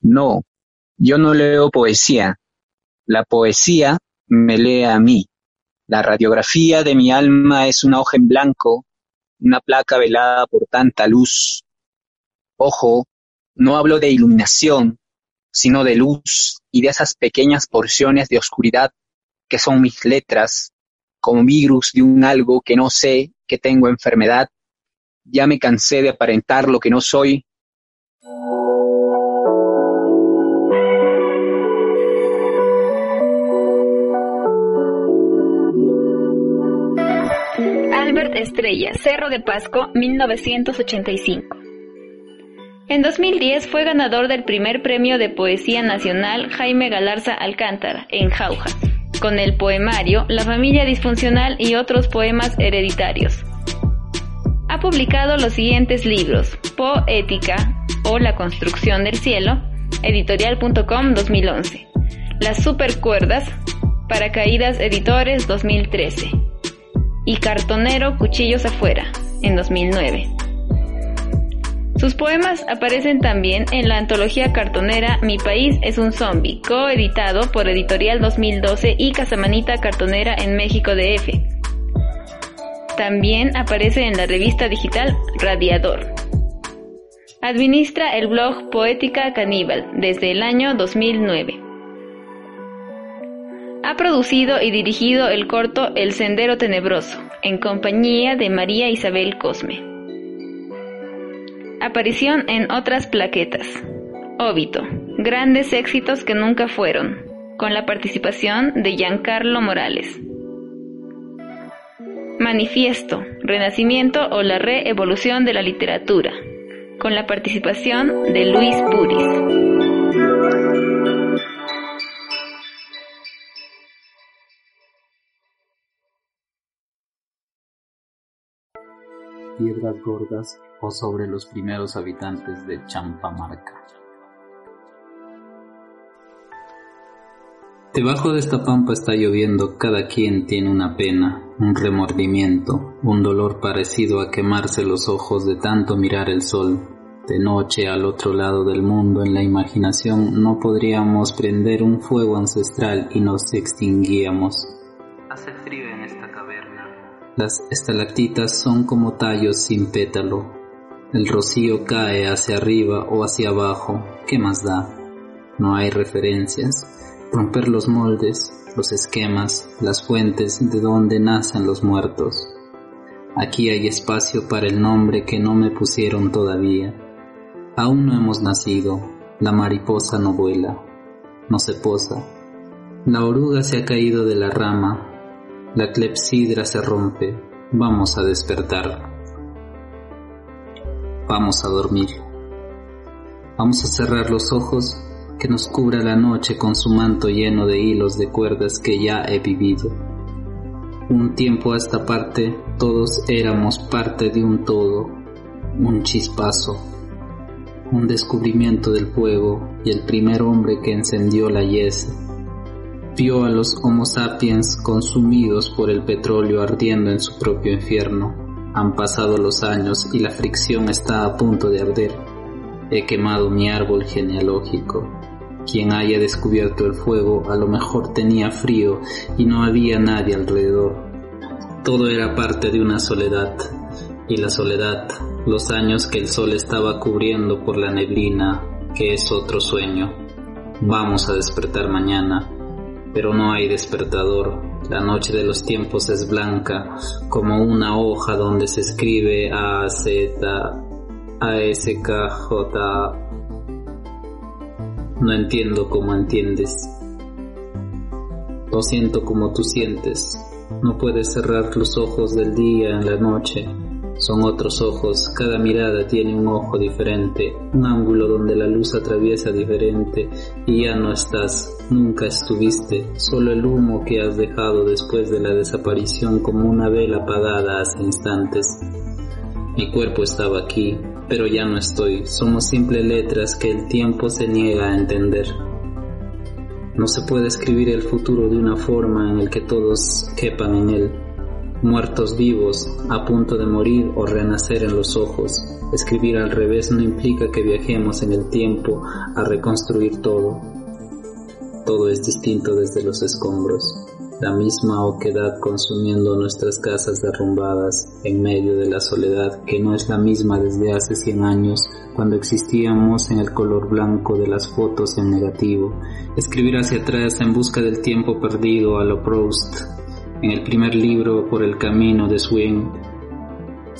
No, yo no leo poesía. La poesía me lee a mí. La radiografía de mi alma es una hoja en blanco, una placa velada por tanta luz. Ojo, no hablo de iluminación, sino de luz y de esas pequeñas porciones de oscuridad que son mis letras, como virus de un algo que no sé, que tengo enfermedad. Ya me cansé de aparentar lo que no soy. Albert Estrella, Cerro de Pasco, 1985. En 2010 fue ganador del primer premio de poesía nacional Jaime Galarza Alcántara, en Jauja, con el poemario La familia disfuncional y otros poemas hereditarios. Ha publicado los siguientes libros, Poética o La construcción del cielo, editorial.com 2011, Las supercuerdas, Paracaídas Editores 2013 y Cartonero Cuchillos afuera, en 2009. Sus poemas aparecen también en la antología cartonera Mi País es un Zombie, coeditado por Editorial 2012 y Casamanita Cartonera en México DF. También aparece en la revista digital Radiador. Administra el blog Poética Caníbal desde el año 2009. Ha producido y dirigido el corto El Sendero Tenebroso, en compañía de María Isabel Cosme. Aparición en otras plaquetas. Óbito. Grandes éxitos que nunca fueron. Con la participación de Giancarlo Morales. Manifiesto. Renacimiento o la reevolución de la literatura. Con la participación de Luis Puris. Piedras Gordas o sobre los primeros habitantes de Champamarca. Debajo de esta pampa está lloviendo, cada quien tiene una pena, un remordimiento, un dolor parecido a quemarse los ojos de tanto mirar el sol. De noche al otro lado del mundo en la imaginación no podríamos prender un fuego ancestral y nos extinguíamos. Hace frío en esta las estalactitas son como tallos sin pétalo. El rocío cae hacia arriba o hacia abajo. ¿Qué más da? No hay referencias. Romper los moldes, los esquemas, las fuentes de donde nacen los muertos. Aquí hay espacio para el nombre que no me pusieron todavía. Aún no hemos nacido. La mariposa no vuela, no se posa. La oruga se ha caído de la rama, la clepsidra se rompe. Vamos a despertar. Vamos a dormir. Vamos a cerrar los ojos que nos cubra la noche con su manto lleno de hilos de cuerdas que ya he vivido. Un tiempo a esta parte todos éramos parte de un todo, un chispazo, un descubrimiento del fuego y el primer hombre que encendió la yese vio a los Homo sapiens consumidos por el petróleo ardiendo en su propio infierno. Han pasado los años y la fricción está a punto de arder. He quemado mi árbol genealógico. Quien haya descubierto el fuego a lo mejor tenía frío y no había nadie alrededor. Todo era parte de una soledad, y la soledad, los años que el sol estaba cubriendo por la neblina, que es otro sueño. Vamos a despertar mañana pero no hay despertador. La noche de los tiempos es blanca, como una hoja donde se escribe A, Z, A, S, K, J. No entiendo cómo entiendes. Lo siento como tú sientes. No puedes cerrar los ojos del día en la noche son otros ojos, cada mirada tiene un ojo diferente, un ángulo donde la luz atraviesa diferente y ya no estás, nunca estuviste, solo el humo que has dejado después de la desaparición como una vela apagada hace instantes. Mi cuerpo estaba aquí, pero ya no estoy, somos simples letras que el tiempo se niega a entender. No se puede escribir el futuro de una forma en el que todos quepan en él muertos vivos, a punto de morir o renacer en los ojos. Escribir al revés no implica que viajemos en el tiempo a reconstruir todo. Todo es distinto desde los escombros la misma oquedad consumiendo nuestras casas derrumbadas en medio de la soledad que no es la misma desde hace cien años cuando existíamos en el color blanco de las fotos en negativo, escribir hacia atrás en busca del tiempo perdido a lo Proust, en el primer libro por el camino de Swing,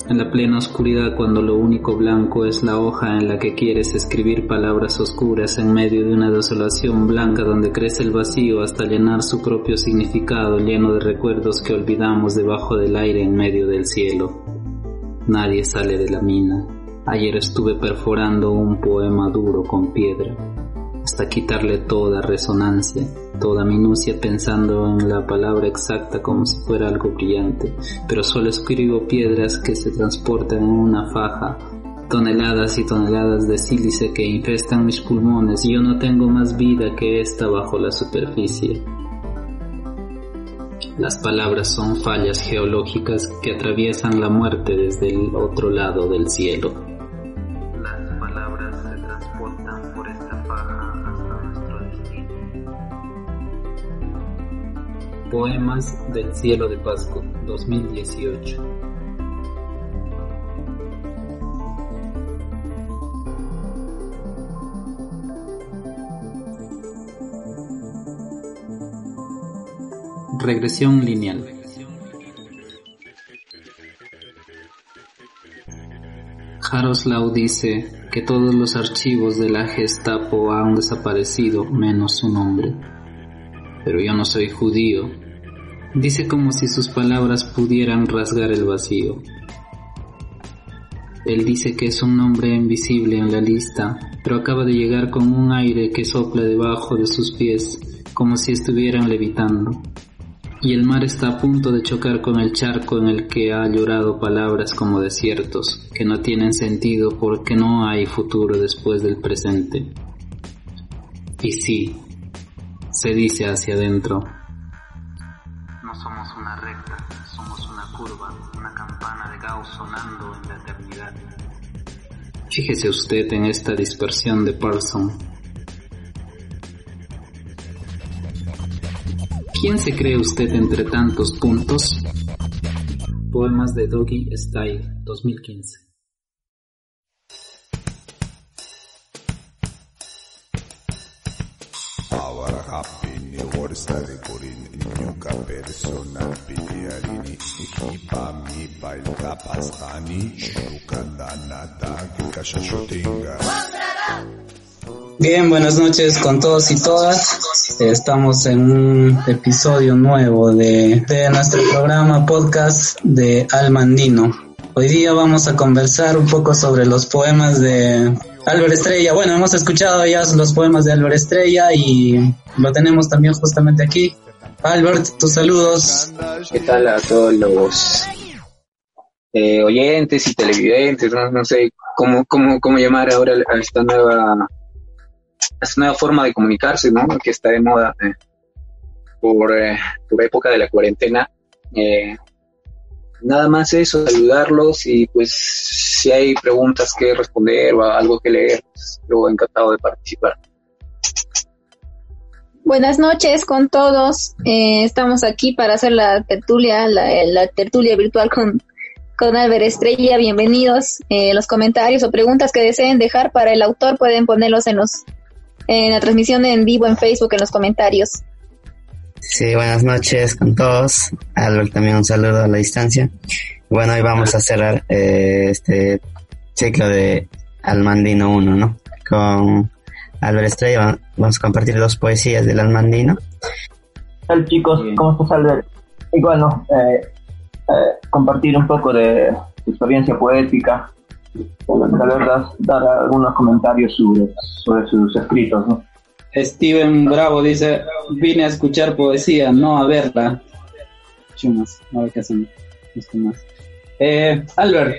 en la plena oscuridad cuando lo único blanco es la hoja en la que quieres escribir palabras oscuras en medio de una desolación blanca donde crece el vacío hasta llenar su propio significado lleno de recuerdos que olvidamos debajo del aire en medio del cielo. Nadie sale de la mina. Ayer estuve perforando un poema duro con piedra hasta quitarle toda resonancia, toda minucia pensando en la palabra exacta como si fuera algo brillante, pero solo escribo piedras que se transportan en una faja, toneladas y toneladas de sílice que infestan mis pulmones y yo no tengo más vida que esta bajo la superficie. Las palabras son fallas geológicas que atraviesan la muerte desde el otro lado del cielo. Poemas del Cielo de Pascua 2018 Regresión lineal Jaroslaw dice que todos los archivos de la Gestapo han desaparecido menos su nombre pero yo no soy judío. Dice como si sus palabras pudieran rasgar el vacío. Él dice que es un nombre invisible en la lista, pero acaba de llegar con un aire que sopla debajo de sus pies, como si estuvieran levitando. Y el mar está a punto de chocar con el charco en el que ha llorado palabras como desiertos, que no tienen sentido porque no hay futuro después del presente. Y sí, se dice hacia adentro. Somos una recta, somos una curva, una campana de Gauss sonando en la eternidad. Fíjese usted en esta dispersión de Parson. ¿Quién se cree usted entre tantos puntos? Poemas de Doggy Style, 2015. Bien, buenas noches con todos y todas. Estamos en un episodio nuevo de, de nuestro programa podcast de Almandino. Hoy día vamos a conversar un poco sobre los poemas de Álvaro Estrella. Bueno, hemos escuchado ya los poemas de Álvaro Estrella y lo tenemos también justamente aquí. Albert, tus saludos. ¿Qué tal a todos los eh, oyentes y televidentes? No, sé cómo, cómo, cómo llamar ahora a esta nueva, esta nueva forma de comunicarse, ¿no? Que está de moda eh, por, eh, por época de la cuarentena. Eh, nada más eso, saludarlos y pues si hay preguntas que responder o algo que leer, pues, yo encantado de participar. Buenas noches con todos. Eh, estamos aquí para hacer la tertulia, la, tertulia virtual con, con Albert Estrella. Bienvenidos. Eh, los comentarios o preguntas que deseen dejar para el autor pueden ponerlos en los en la transmisión en vivo en Facebook en los comentarios. Sí, buenas noches con todos. Albert, también un saludo a la distancia. Bueno, hoy vamos a cerrar eh, este ciclo de Almandino 1, ¿no? Con Albert Estrella vamos a compartir dos poesías del Almandino. Hola chicos, ¿cómo estás Albert? Y bueno, eh, eh, compartir un poco de tu experiencia poética, tal vez dar algunos comentarios sobre, sobre sus escritos, ¿no? Steven Bravo dice, vine a escuchar poesía, no a verla. Chumas, a ver qué hacen más. Eh, Albert,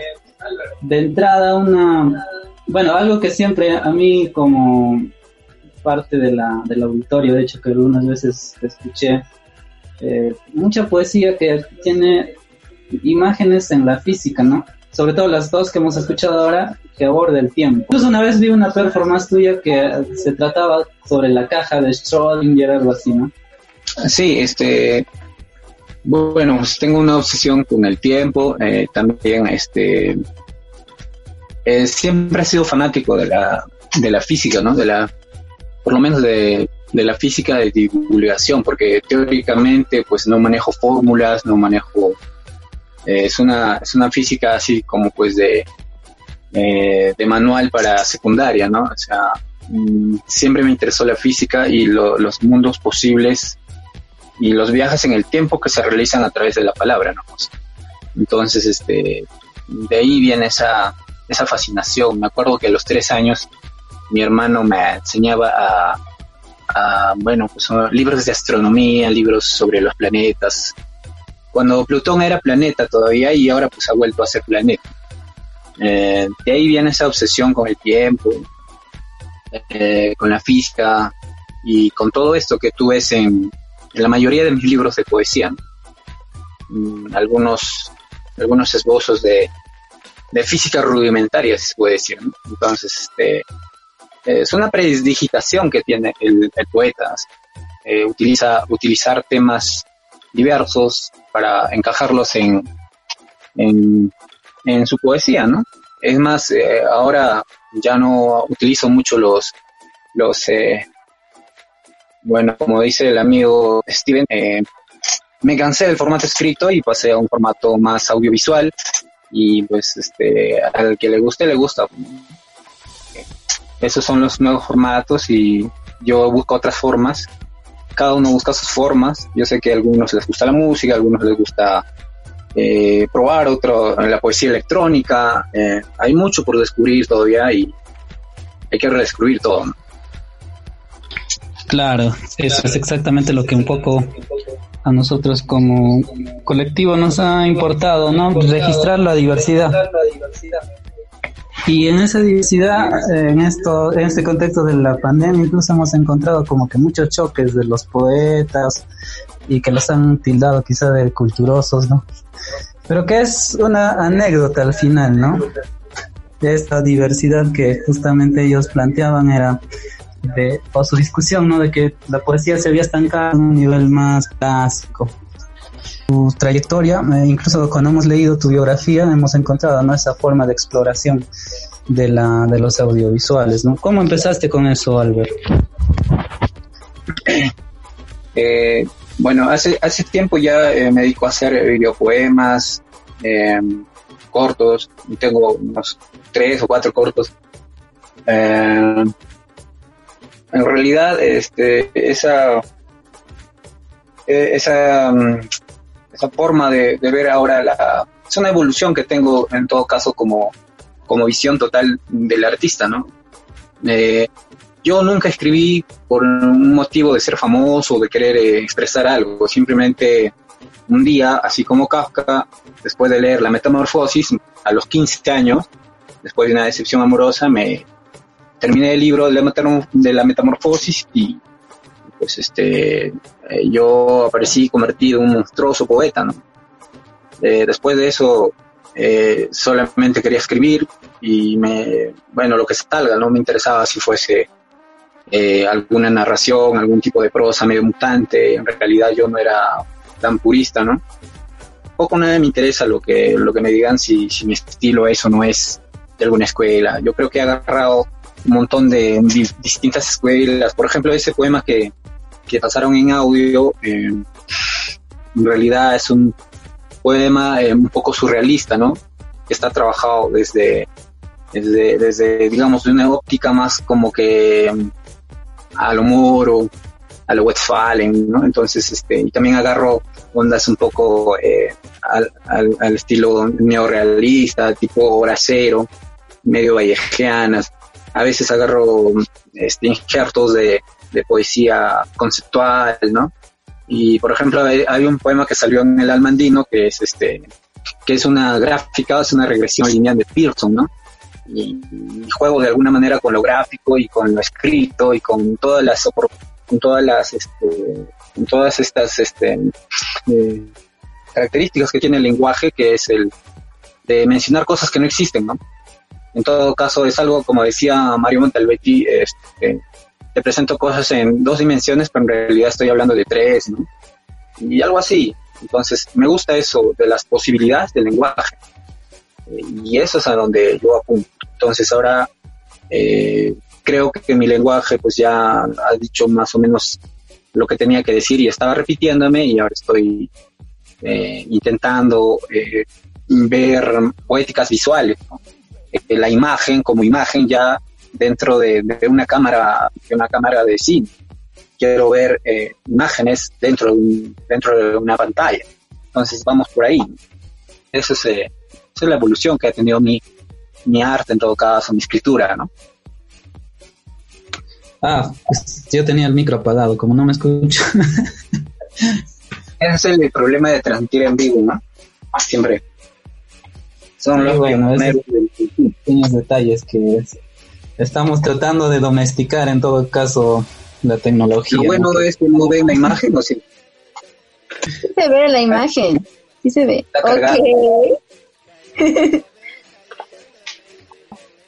de entrada una, bueno, algo que siempre a mí como parte de la, del auditorio, de hecho que algunas veces escuché, eh, mucha poesía que tiene imágenes en la física, ¿no? Sobre todo las dos que hemos escuchado ahora, que aborda el tiempo. Incluso una vez vi una performance tuya que se trataba sobre la caja de Schrödinger, algo así, ¿no? Sí, este, bueno, pues tengo una obsesión con el tiempo, eh, también este, eh, siempre he sido fanático de la, de la física, ¿no? De la, por lo menos de, de la física de divulgación, porque teóricamente pues no manejo fórmulas, no manejo, eh, es, una, es una física así como pues de, de manual para secundaria, ¿no? O sea, mm, siempre me interesó la física y los mundos posibles y los viajes en el tiempo que se realizan a través de la palabra, ¿no? Entonces, este, de ahí viene esa, esa fascinación. Me acuerdo que a los tres años mi hermano me enseñaba a, a bueno, pues libros de astronomía, libros sobre los planetas. Cuando Plutón era planeta todavía y ahora pues ha vuelto a ser planeta. Eh, de ahí viene esa obsesión con el tiempo, eh, con la física y con todo esto que tú ves en, en la mayoría de mis libros de poesía. Mm, algunos, algunos esbozos de, de física rudimentaria, se puede decir. Entonces, este, es una predigitación que tiene el, poeta. Eh, utiliza, utilizar temas diversos para encajarlos en, en, en su poesía, ¿no? Es más, eh, ahora ya no utilizo mucho los, los, eh, bueno, como dice el amigo Steven, eh, me cansé del formato escrito y pasé a un formato más audiovisual y pues este al que le guste le gusta. Esos son los nuevos formatos y yo busco otras formas. Cada uno busca sus formas. Yo sé que a algunos les gusta la música, a algunos les gusta eh, probar otro, la poesía electrónica. Eh, hay mucho por descubrir todavía y hay que redescubrir todo. Claro, eso es exactamente lo que un poco a nosotros como colectivo nos ha importado, ¿no? Registrar la diversidad. Y en esa diversidad, en esto, en este contexto de la pandemia, incluso hemos encontrado como que muchos choques de los poetas y que los han tildado quizá de culturosos, ¿no? Pero que es una anécdota al final, ¿no? De esta diversidad que justamente ellos planteaban era de, o su discusión, ¿no? De que la poesía se había estancado en un nivel más clásico. Tu trayectoria, eh, incluso cuando hemos leído tu biografía, hemos encontrado, ¿no? Esa forma de exploración de la, de los audiovisuales, ¿no? ¿Cómo empezaste con eso, Albert? Eh, bueno, hace, hace tiempo ya eh, me dedico a hacer videopoemas, cortos, tengo unos tres o cuatro cortos. Eh, en realidad este, esa, e, esa, mm, esa forma de, ver ahora la, es una evolución que tengo en todo caso como, como visión total del artista, ¿no? Eh, yo nunca escribí por un motivo de ser famoso o de querer eh, expresar algo, simplemente un día, así como Kafka, después de leer La Metamorfosis, a los 15 años, después de una decepción amorosa, me, terminé el libro de la, metamorfosis y pues este eh, yo aparecí convertido en un monstruoso poeta, ¿no? Eh, después de eso eh, solamente quería escribir y me, bueno, lo que salga, no me interesaba si fuese alguna narración, algún tipo de prosa medio mutante, en realidad yo no era tan purista, ¿no? Poco nada me interesa lo que, lo que me digan si, si mi estilo eso no es de alguna escuela. Yo creo que he agarrado un montón de, distintas escuelas. Por ejemplo, ese poema que, pasaron en audio, eh, en realidad es un poema eh, un poco surrealista, ¿no? Que está trabajado desde, desde, desde, digamos, de una óptica más como que mm, a lo Moro, a lo Westphalen, ¿no? Entonces, este, y también agarro ondas un poco eh, al, al, estilo neorealista, tipo horacero, medio vallejeanas, a veces agarro este, injertos de, poesía conceptual, ¿no? Y por ejemplo, hay, un poema que salió en el Almandino que es este, que es una gráfica, es una regresión lineal de Pearson, ¿no? Y, juego de alguna manera con lo gráfico y con lo escrito y con todas las con todas las este, con todas estas este, eh, características que tiene el lenguaje, que es el de mencionar cosas que no existen, ¿no? En todo caso, es algo, como decía Mario Montalbetti, este, te presento cosas en dos dimensiones, pero en realidad estoy hablando de tres, ¿no? Y algo así. Entonces, me gusta eso, de las posibilidades del lenguaje. y eso es a donde yo apunto. Entonces, ahora eh, creo que mi lenguaje pues ya ha dicho más o menos lo que tenía que decir y estaba repitiéndome y ahora estoy eh, intentando eh, ver poéticas visuales. Eh, la imagen como imagen ya dentro de, una cámara, de una cámara de cine. Quiero ver imágenes dentro de, dentro de una pantalla. Entonces vamos por ahí. Eso es, esa es la evolución que ha tenido mi, mi arte en todo caso, mi escritura, ¿no? Ah, pues yo tenía el micro apagado, como no me escucho. Ese es el problema de transmitir en vivo, ¿no? Siempre. Son los pequeños detalles que estamos tratando de domesticar en todo caso la tecnología. Lo bueno es que no ve la imagen, ¿o sí? Sí se ve la imagen, sí se ve.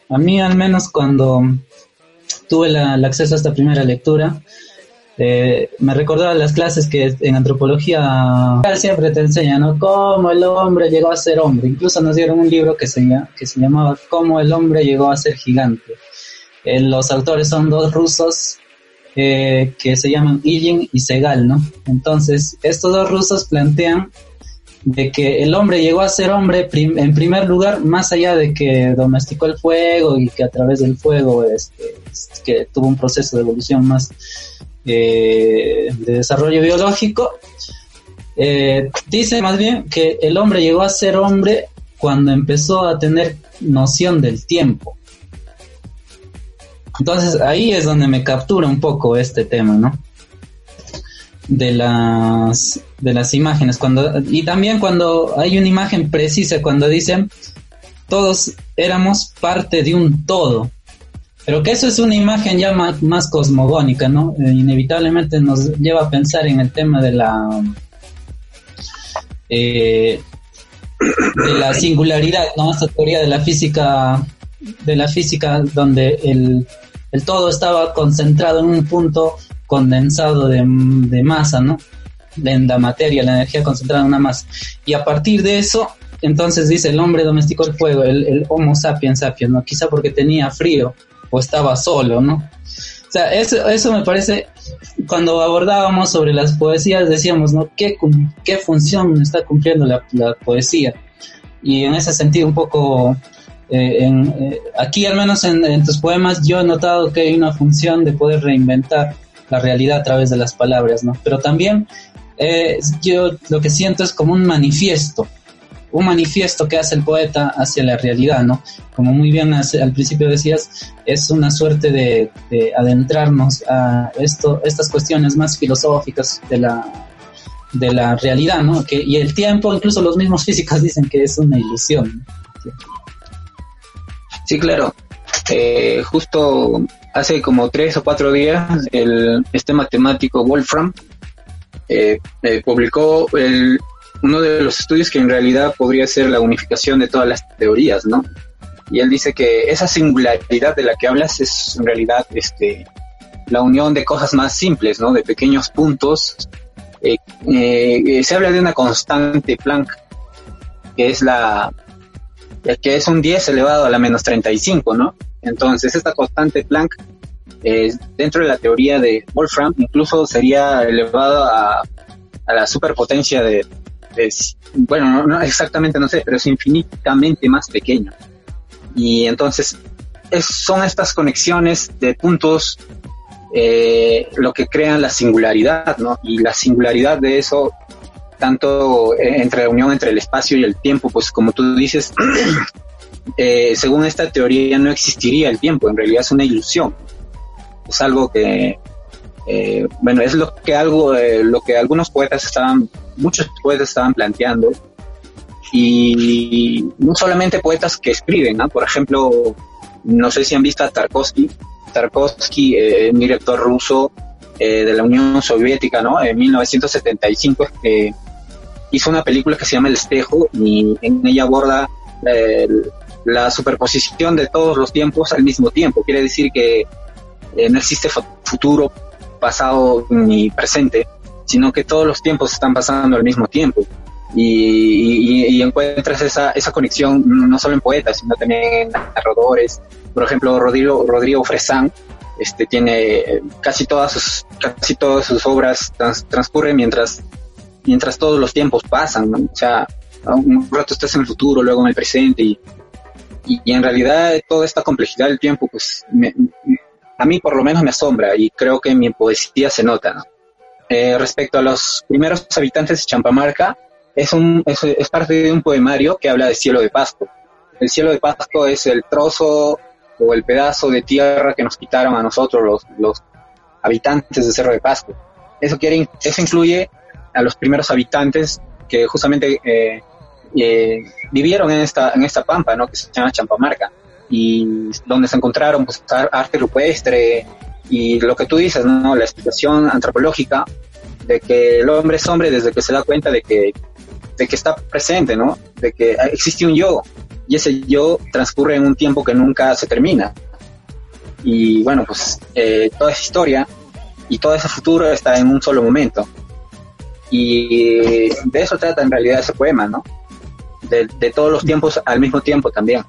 A mí al menos cuando tuve la, el acceso a esta primera lectura, eh, me recordaba las clases que en antropología siempre te enseñan cómo el hombre llegó a ser hombre. Incluso nos dieron un libro que se, que se llamaba Cómo el hombre llegó a ser gigante. Eh, los autores son dos rusos eh, que se llaman Ilyin y Segal, ¿no? Entonces, estos dos rusos plantean de que el hombre llegó a ser hombre en primer lugar, más allá de que domesticó el fuego y que a través del fuego este, que tuvo un proceso de evolución más eh, de desarrollo biológico, eh, dice más bien que el hombre llegó a ser hombre cuando empezó a tener noción del tiempo. Entonces ahí es donde me captura un poco este tema, ¿no? de las de las imágenes cuando y también cuando hay una imagen precisa cuando dicen todos éramos parte de un todo pero que eso es una imagen ya más, cosmogónica no eh, inevitablemente nos lleva a pensar en el tema de la eh, de la singularidad no esta teoría de la física de la física donde el, el todo estaba concentrado en un punto condensado de, masa, ¿no? De la materia, la energía concentrada en una masa. Y a partir de eso, entonces dice, el hombre domesticó el fuego, el, Homo sapiens sapiens, ¿no? Quizá porque tenía frío o estaba solo, ¿no? O sea, eso, eso me parece, cuando abordábamos sobre las poesías, decíamos, ¿no? ¿Qué, qué función está cumpliendo la, poesía? Y en ese sentido, un poco, eh, eh, aquí al menos en, en, tus poemas, yo he notado que hay una función de poder reinventar la realidad a través de las palabras, ¿no? Pero también eh, yo lo que siento es como un manifiesto, un manifiesto que hace el poeta hacia la realidad, ¿no? Como muy bien al principio decías, es una suerte de, adentrarnos a esto, estas cuestiones más filosóficas de la, de la realidad, ¿no? Que, y el tiempo, incluso los mismos físicos dicen que es una ilusión. Sí, claro. Eh, justo hace como tres o cuatro días, el, este matemático Wolfram eh, eh, publicó el, uno de los estudios que en realidad podría ser la unificación de todas las teorías, ¿no? Y él dice que esa singularidad de la que hablas es en realidad este, la unión de cosas más simples, ¿no? De pequeños puntos. Eh, se habla de una constante Planck, que es la que es un 10 elevado a la menos 35, ¿no? Entonces, esta constante Planck, eh, dentro de la teoría de Wolfram, incluso sería elevada a, la superpotencia de, bueno, no, exactamente no sé, pero es infinitamente más pequeño. Y entonces, son estas conexiones de puntos eh, lo que crean la singularidad, ¿no? Y la singularidad de eso, tanto entre la unión entre el espacio y el tiempo, pues como tú dices, eh, según esta teoría no existiría el tiempo, en realidad es una ilusión. Es algo que, eh, bueno, es lo que algo, lo que algunos poetas estaban, muchos poetas estaban planteando, y no solamente poetas que escriben, ¿no? Por ejemplo, no sé si han visto a Tarkovsky, Tarkovsky, un director ruso de la Unión Soviética, ¿no? En 1975, hizo una película que se llama El Espejo y en ella aborda eh, la superposición de todos los tiempos al mismo tiempo. Quiere decir que eh, no existe futuro, pasado ni presente, sino que todos los tiempos están pasando al mismo tiempo. Y, encuentras esa, esa conexión no solo en poetas, sino también en narradores. Por ejemplo, Rodrigo, Rodrigo Fresán este, tiene casi todas sus, casi todas sus obras transcurren mientras, mientras todos los tiempos pasan, O sea, un rato estás en el futuro, luego en el presente y, y, en realidad toda esta complejidad del tiempo, pues a mí por lo menos me asombra y creo que en mi poesía se nota, eh, respecto a los primeros habitantes de Champamarca, es, un, es, parte de un poemario que habla de cielo de Pasco. El cielo de Pasco es el trozo o el pedazo de tierra que nos quitaron a nosotros los, los habitantes de Cerro de Pasco. Eso, quiere, eso incluye a los primeros habitantes que justamente eh, eh, vivieron en esta, en esta pampa, ¿no? que se llama Champamarca, y donde se encontraron pues, arte rupestre y lo que tú dices, ¿no? la explicación antropológica de que el hombre es hombre desde que se da cuenta de que, de que está presente, ¿no? de que existe un yo, y ese yo transcurre en un tiempo que nunca se termina. Y bueno, pues eh, toda esa historia y todo ese futuro está en un solo momento. Y de eso trata en realidad ese poema, ¿no? De, todos los tiempos al mismo tiempo también.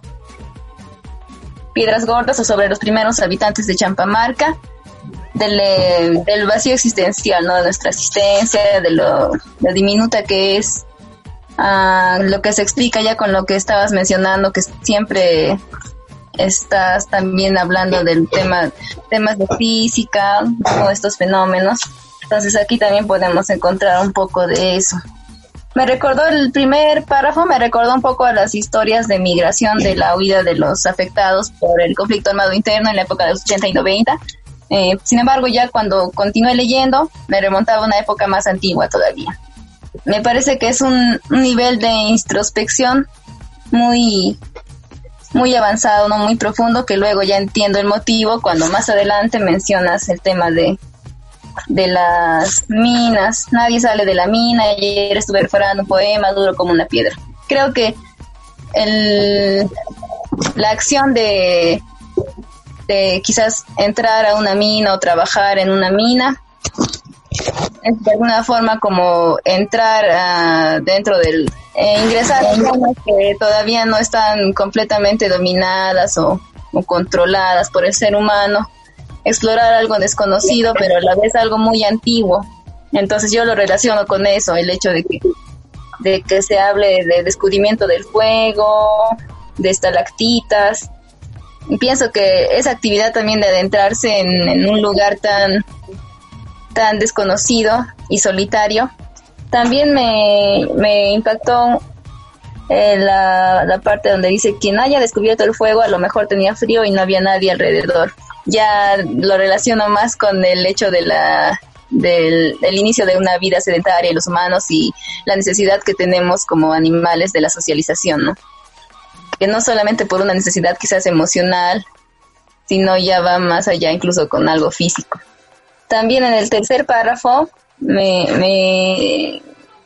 Piedras Gordas o sobre los primeros habitantes de Champamarca, del, eh, del vacío existencial, ¿no? De nuestra existencia, de lo diminuta que es lo que se explica ya con lo que estabas mencionando, que siempre estás también hablando del tema, temas de física, todos estos fenómenos. Entonces aquí también podemos encontrar un poco de eso. Me recordó el primer párrafo, me recordó un poco a las historias de migración de la huida de los afectados por el conflicto armado interno en la época de los 80 y 90. Eh, sin embargo, ya cuando continué leyendo, me remontaba a una época más antigua todavía me parece que es un, nivel de introspección muy muy avanzado, no muy profundo, que luego ya entiendo el motivo cuando más adelante mencionas el tema de, de las minas. Nadie sale de la mina, ayer estuve preparando un poema duro como una piedra. Creo que el, la acción de, quizás entrar a una mina o trabajar en una mina es de alguna forma como entrar uh, dentro del eh, ingresar a zonas que todavía no están completamente dominadas o, controladas por el ser humano, explorar algo desconocido, pero a la vez algo muy antiguo. Entonces yo lo relaciono con eso, el hecho de que, de que se hable de descubrimiento del fuego, de estalactitas. Y pienso que esa actividad también de adentrarse en un lugar tan tan desconocido y solitario. También me, me impactó eh, la, la, parte donde dice, quien haya descubierto el fuego a lo mejor tenía frío y no había nadie alrededor. Ya lo relaciono más con el hecho de la, del, inicio de una vida sedentaria y los humanos y la necesidad que tenemos como animales de la socialización, ¿no? Que no solamente por una necesidad quizás emocional, sino ya va más allá incluso con algo físico. También en el tercer párrafo me,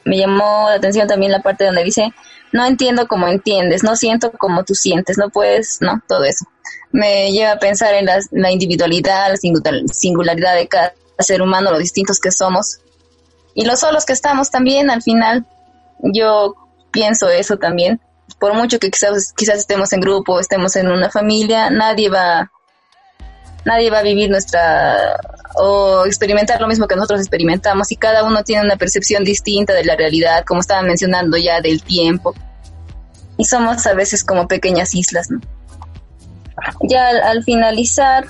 me llamó la atención también la parte donde dice, no entiendo como entiendes, no siento como tú sientes, no puedes, no, todo eso. Me lleva a pensar en la, individualidad, la singularidad de cada ser humano, lo distintos que somos y los solos que estamos también al final. Yo pienso eso también. Por mucho que quizás, quizás estemos en grupo, estemos en una familia, nadie va nadie va a vivir nuestra o experimentar lo mismo que nosotros experimentamos y cada uno tiene una percepción distinta de la realidad, como estaban mencionando ya del tiempo. Y somos a veces como pequeñas islas, ¿no? Ya al, finalizar,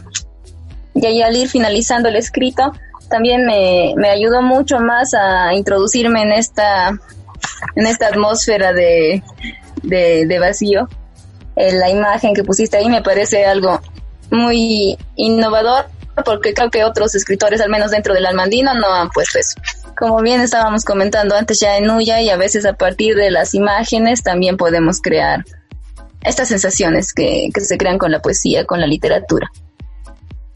ya, al ir finalizando el escrito, también me, me ayudó mucho más a introducirme en esta, en esta atmósfera de, de, de vacío. Eh, la imagen que pusiste ahí me parece algo muy innovador porque creo que otros escritores, al menos dentro del almandino, no han puesto eso. Como bien estábamos comentando antes ya en Uya y a veces a partir de las imágenes también podemos crear estas sensaciones que, se crean con la poesía, con la literatura,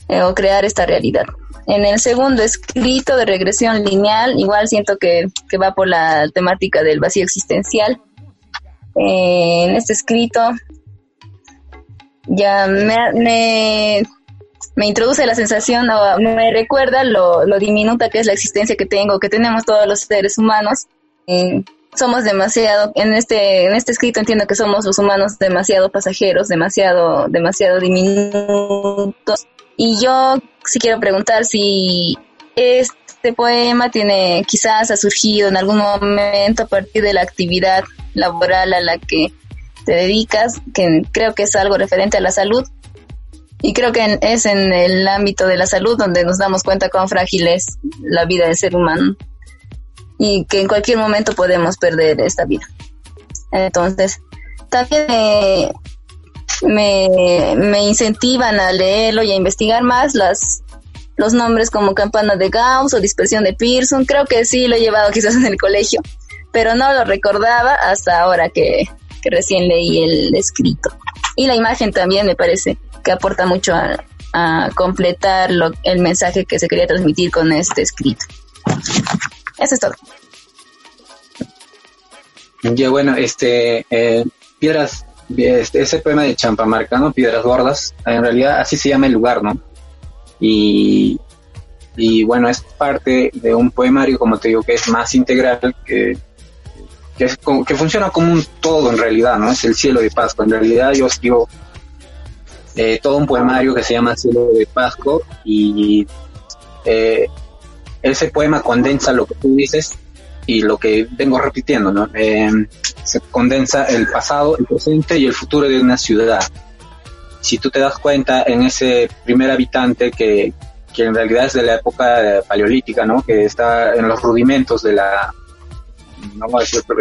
eh, o crear esta realidad. En el segundo escrito de regresión lineal, igual siento que, que va por la temática del vacío existencial. Eh, en este escrito ya me, me, introduce la sensación o me recuerda lo, lo, diminuta que es la existencia que tengo, que tenemos todos los seres humanos. Somos demasiado, en este, en este escrito entiendo que somos los humanos demasiado pasajeros, demasiado, demasiado diminutos. Y yo sí quiero preguntar si este poema tiene, quizás ha surgido en algún momento a partir de la actividad laboral a la que te dedicas, que creo que es algo referente a la salud. Y creo que es en el ámbito de la salud donde nos damos cuenta cuán frágil es la vida del ser humano y que en cualquier momento podemos perder esta vida. Entonces, también me, me, incentivan a leerlo y a investigar más las los nombres como campana de Gauss o dispersión de Pearson. Creo que sí lo he llevado quizás en el colegio, pero no lo recordaba hasta ahora que, que recién leí el escrito. Y la imagen también me parece que aporta mucho a, a completar lo, el mensaje que se quería transmitir con este escrito. Eso es todo. Ya bueno, este, eh, Piedras, este, ese poema de Champamarca, ¿no? Piedras Gordas, en realidad así se llama el lugar, ¿no? Y, y bueno, es parte de un poemario, como te digo, que es más integral, que, que, funciona como un todo en realidad, ¿no? Es el cielo de Pascua. En realidad yo escribo eh, todo un poemario que se llama Cielo de Pascua y eh, ese poema condensa lo que tú dices y lo que vengo repitiendo, ¿no? Eh, se condensa el pasado, el presente y el futuro de una ciudad. Si tú te das cuenta en ese primer habitante que, que en realidad es de la época paleolítica, ¿no? Que está en los rudimentos de la,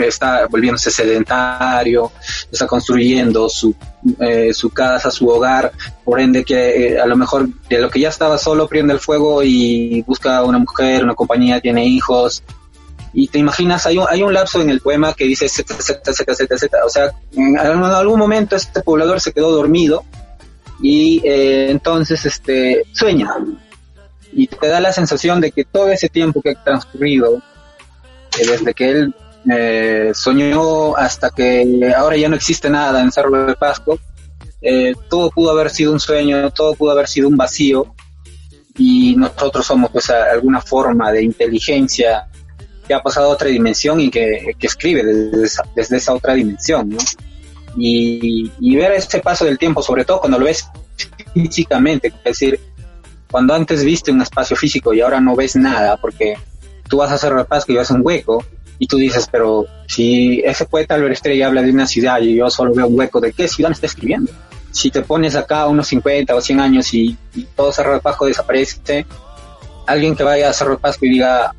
está volviéndose sedentario, está construyendo su, eh, su casa, su hogar, por ende que eh, a lo mejor de lo que ya estaba solo prende el fuego y busca una mujer, una compañía, tiene hijos. Y te imaginas, hay un, hay un lapso en el poema que dice z, z, z, z, z, o sea, en algún momento este poblador se quedó dormido y eh, entonces este sueña. Y te da la sensación de que todo ese tiempo que ha transcurrido desde que él eh, soñó hasta que ahora ya no existe nada en Cerro de Pasco, eh, todo pudo haber sido un sueño, todo pudo haber sido un vacío y nosotros somos pues alguna forma de inteligencia que ha pasado a otra dimensión y que, escribe desde esa, otra dimensión. Y, y, ver ese paso del tiempo, sobre todo cuando lo ves físicamente, es decir, cuando antes viste un espacio físico y ahora no ves nada, porque tú vas a hacer repasco y ves un hueco y tú dices, pero si ese poeta Albert Estrella habla de una ciudad y yo solo veo un hueco, ¿de qué ciudad me está escribiendo? Si te pones acá unos 50 o 100 años y, todo Cerro de Pasco desaparece, alguien que vaya a Cerro de Pasco y diga,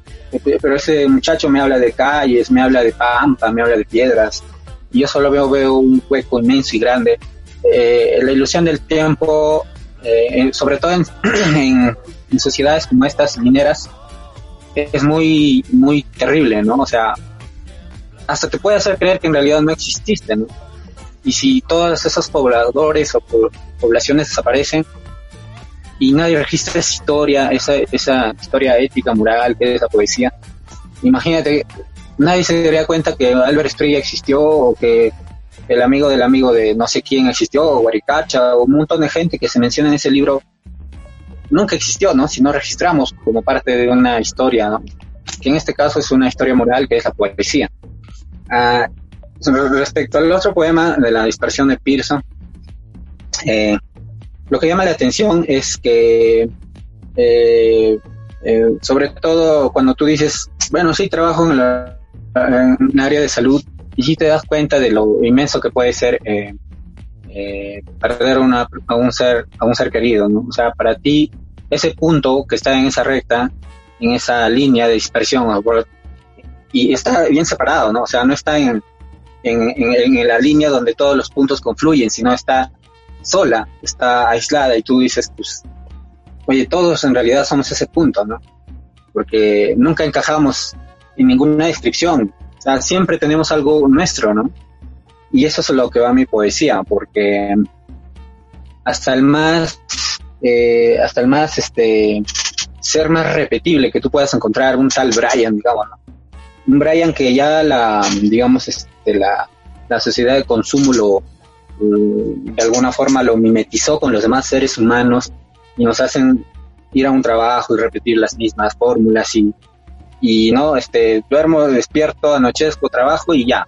pero ese muchacho me habla de calles, me habla de pampa, me habla de piedras, y yo solo veo, veo un hueco inmenso y grande. Eh, la ilusión del tiempo, eh, sobre todo en, en sociedades como estas mineras, es muy, muy terrible, ¿no? O sea, hasta te puede hacer creer que en realidad no exististe, ¿no? Y si todos esos pobladores o poblaciones desaparecen y nadie registra esa historia, esa, esa historia ética, moral, que es la poesía, imagínate, nadie se daría cuenta que Albert Estrella existió o que el amigo del amigo de no sé quién existió, o Guaricacha, o un montón de gente que se menciona en ese libro nunca existió, ¿no? Si no registramos como parte de una historia, ¿no? Que en este caso es una historia moral que es la poesía. Ah, respecto al otro poema de la dispersión de Pearson, eh, lo que llama la atención es que, eh, eh, sobre todo cuando tú dices, bueno, sí, trabajo en, la, en área de salud, y sí te das cuenta de lo inmenso que puede ser eh, perder a un ser a un ser querido, ¿no? O sea, para ti ese punto que está en esa recta, en esa línea de dispersión, y está bien separado, ¿no? O sea, no está en, en, en, la línea donde todos los puntos confluyen, sino está sola, está aislada y tú dices, pues, oye, todos en realidad somos ese punto, ¿no? Porque nunca encajamos en ninguna descripción, o sea, siempre tenemos algo nuestro, ¿no? Y eso es lo que va a mi poesía, porque hasta el más, eh, hasta el más, este, ser más repetible, que tú puedas encontrar un tal Brian, digamos, ¿no? Un Brian que ya la, digamos, este, la, la sociedad de consumo lo, mm, de alguna forma lo mimetizó con los demás seres humanos y nos hacen ir a un trabajo y repetir las mismas fórmulas y, y no, este, duermo, despierto, anochezco, trabajo y ya.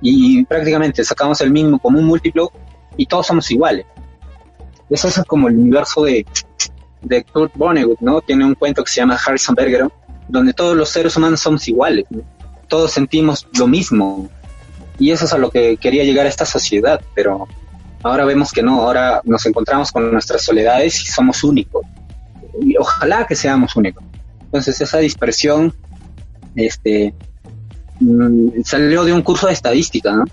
Y prácticamente sacamos el mismo como un múltiplo y todos somos iguales. Eso es como el universo de, de Kurt Vonnegut, ¿no? Tiene un cuento que se llama Harrison Bergeron, donde todos los seres humanos somos iguales, todos sentimos lo mismo. Y eso es a lo que quería llegar a esta sociedad, pero ahora vemos que no, ahora nos encontramos con nuestras soledades y somos únicos. Y ojalá que seamos únicos. Entonces esa dispersión este, mm, salió de un curso de estadística, ¿no?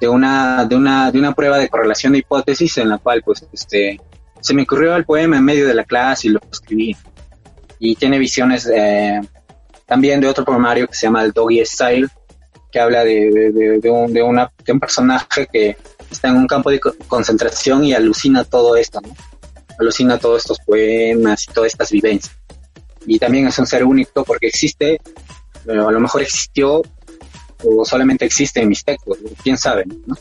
De una, de una, de una prueba de correlación de hipótesis en la cual pues este se me ocurrió el poema en medio de la clase y lo escribí. Y tiene visiones eh, también de otro poemario que se llama El Doggy Style, que habla de, de, un, de, una, de un personaje que está en un campo de concentración y alucina todo esto, ¿no? Alucina todos estos poemas y todas estas vivencias. Y también es un ser único porque existe, a lo mejor existió o solamente existe en mis textos, quién sabe, ¿no?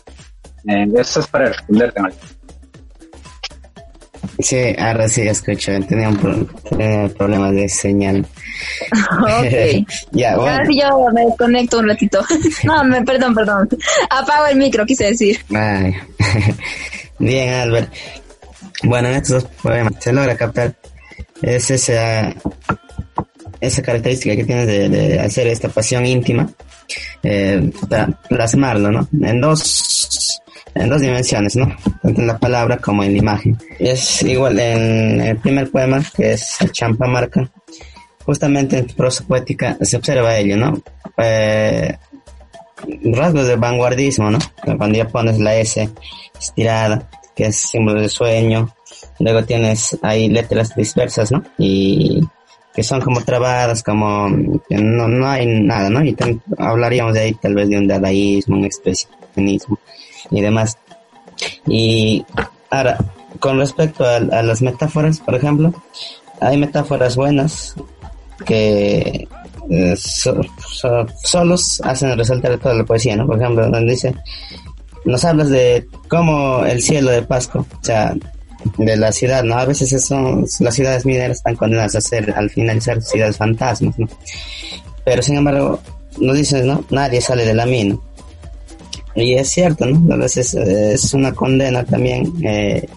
Eh, eso es para responderte, Mario. Sí, ahora sí escucho. Tenía un problema de señal. ok. ya, bueno. Ahora sí yo me desconecto un ratito. no, me, perdón, perdón. Apago el micro, quise decir. Ay. Bien, Albert. Bueno, en estos dos poemas se logra captar es esa, esa característica que tienes de, hacer esta pasión íntima, eh, plasmarlo, ¿no? En dos en dos dimensiones, ¿no? Tanto en la palabra como en la imagen. Es igual en el primer poema, que es Champa Marca, justamente en prosa poética se observa ello, ¿no? Eh, rasgos de vanguardismo, ¿no? Cuando ya pones la S estirada, que es símbolo de sueño, luego tienes ahí letras dispersas, ¿no? Y que son como trabadas, como no, no hay nada, ¿no? Y hablaríamos de ahí tal vez de un dadaísmo, un expresionismo y demás. Y ahora, con respecto a, las metáforas, por ejemplo, hay metáforas buenas que eh, solos hacen resaltar toda la poesía, ¿no? Por ejemplo, donde dice, nos hablas de cómo el cielo de Pasco, o sea, de la ciudad, ¿no? A veces son, las ciudades mineras están condenadas a ser, al finalizar, ciudades fantasmas, ¿no? Pero sin embargo, nos dices, ¿no? Nadie sale de la mina. Y es cierto, ¿no? A veces eh, es una condena también, eh,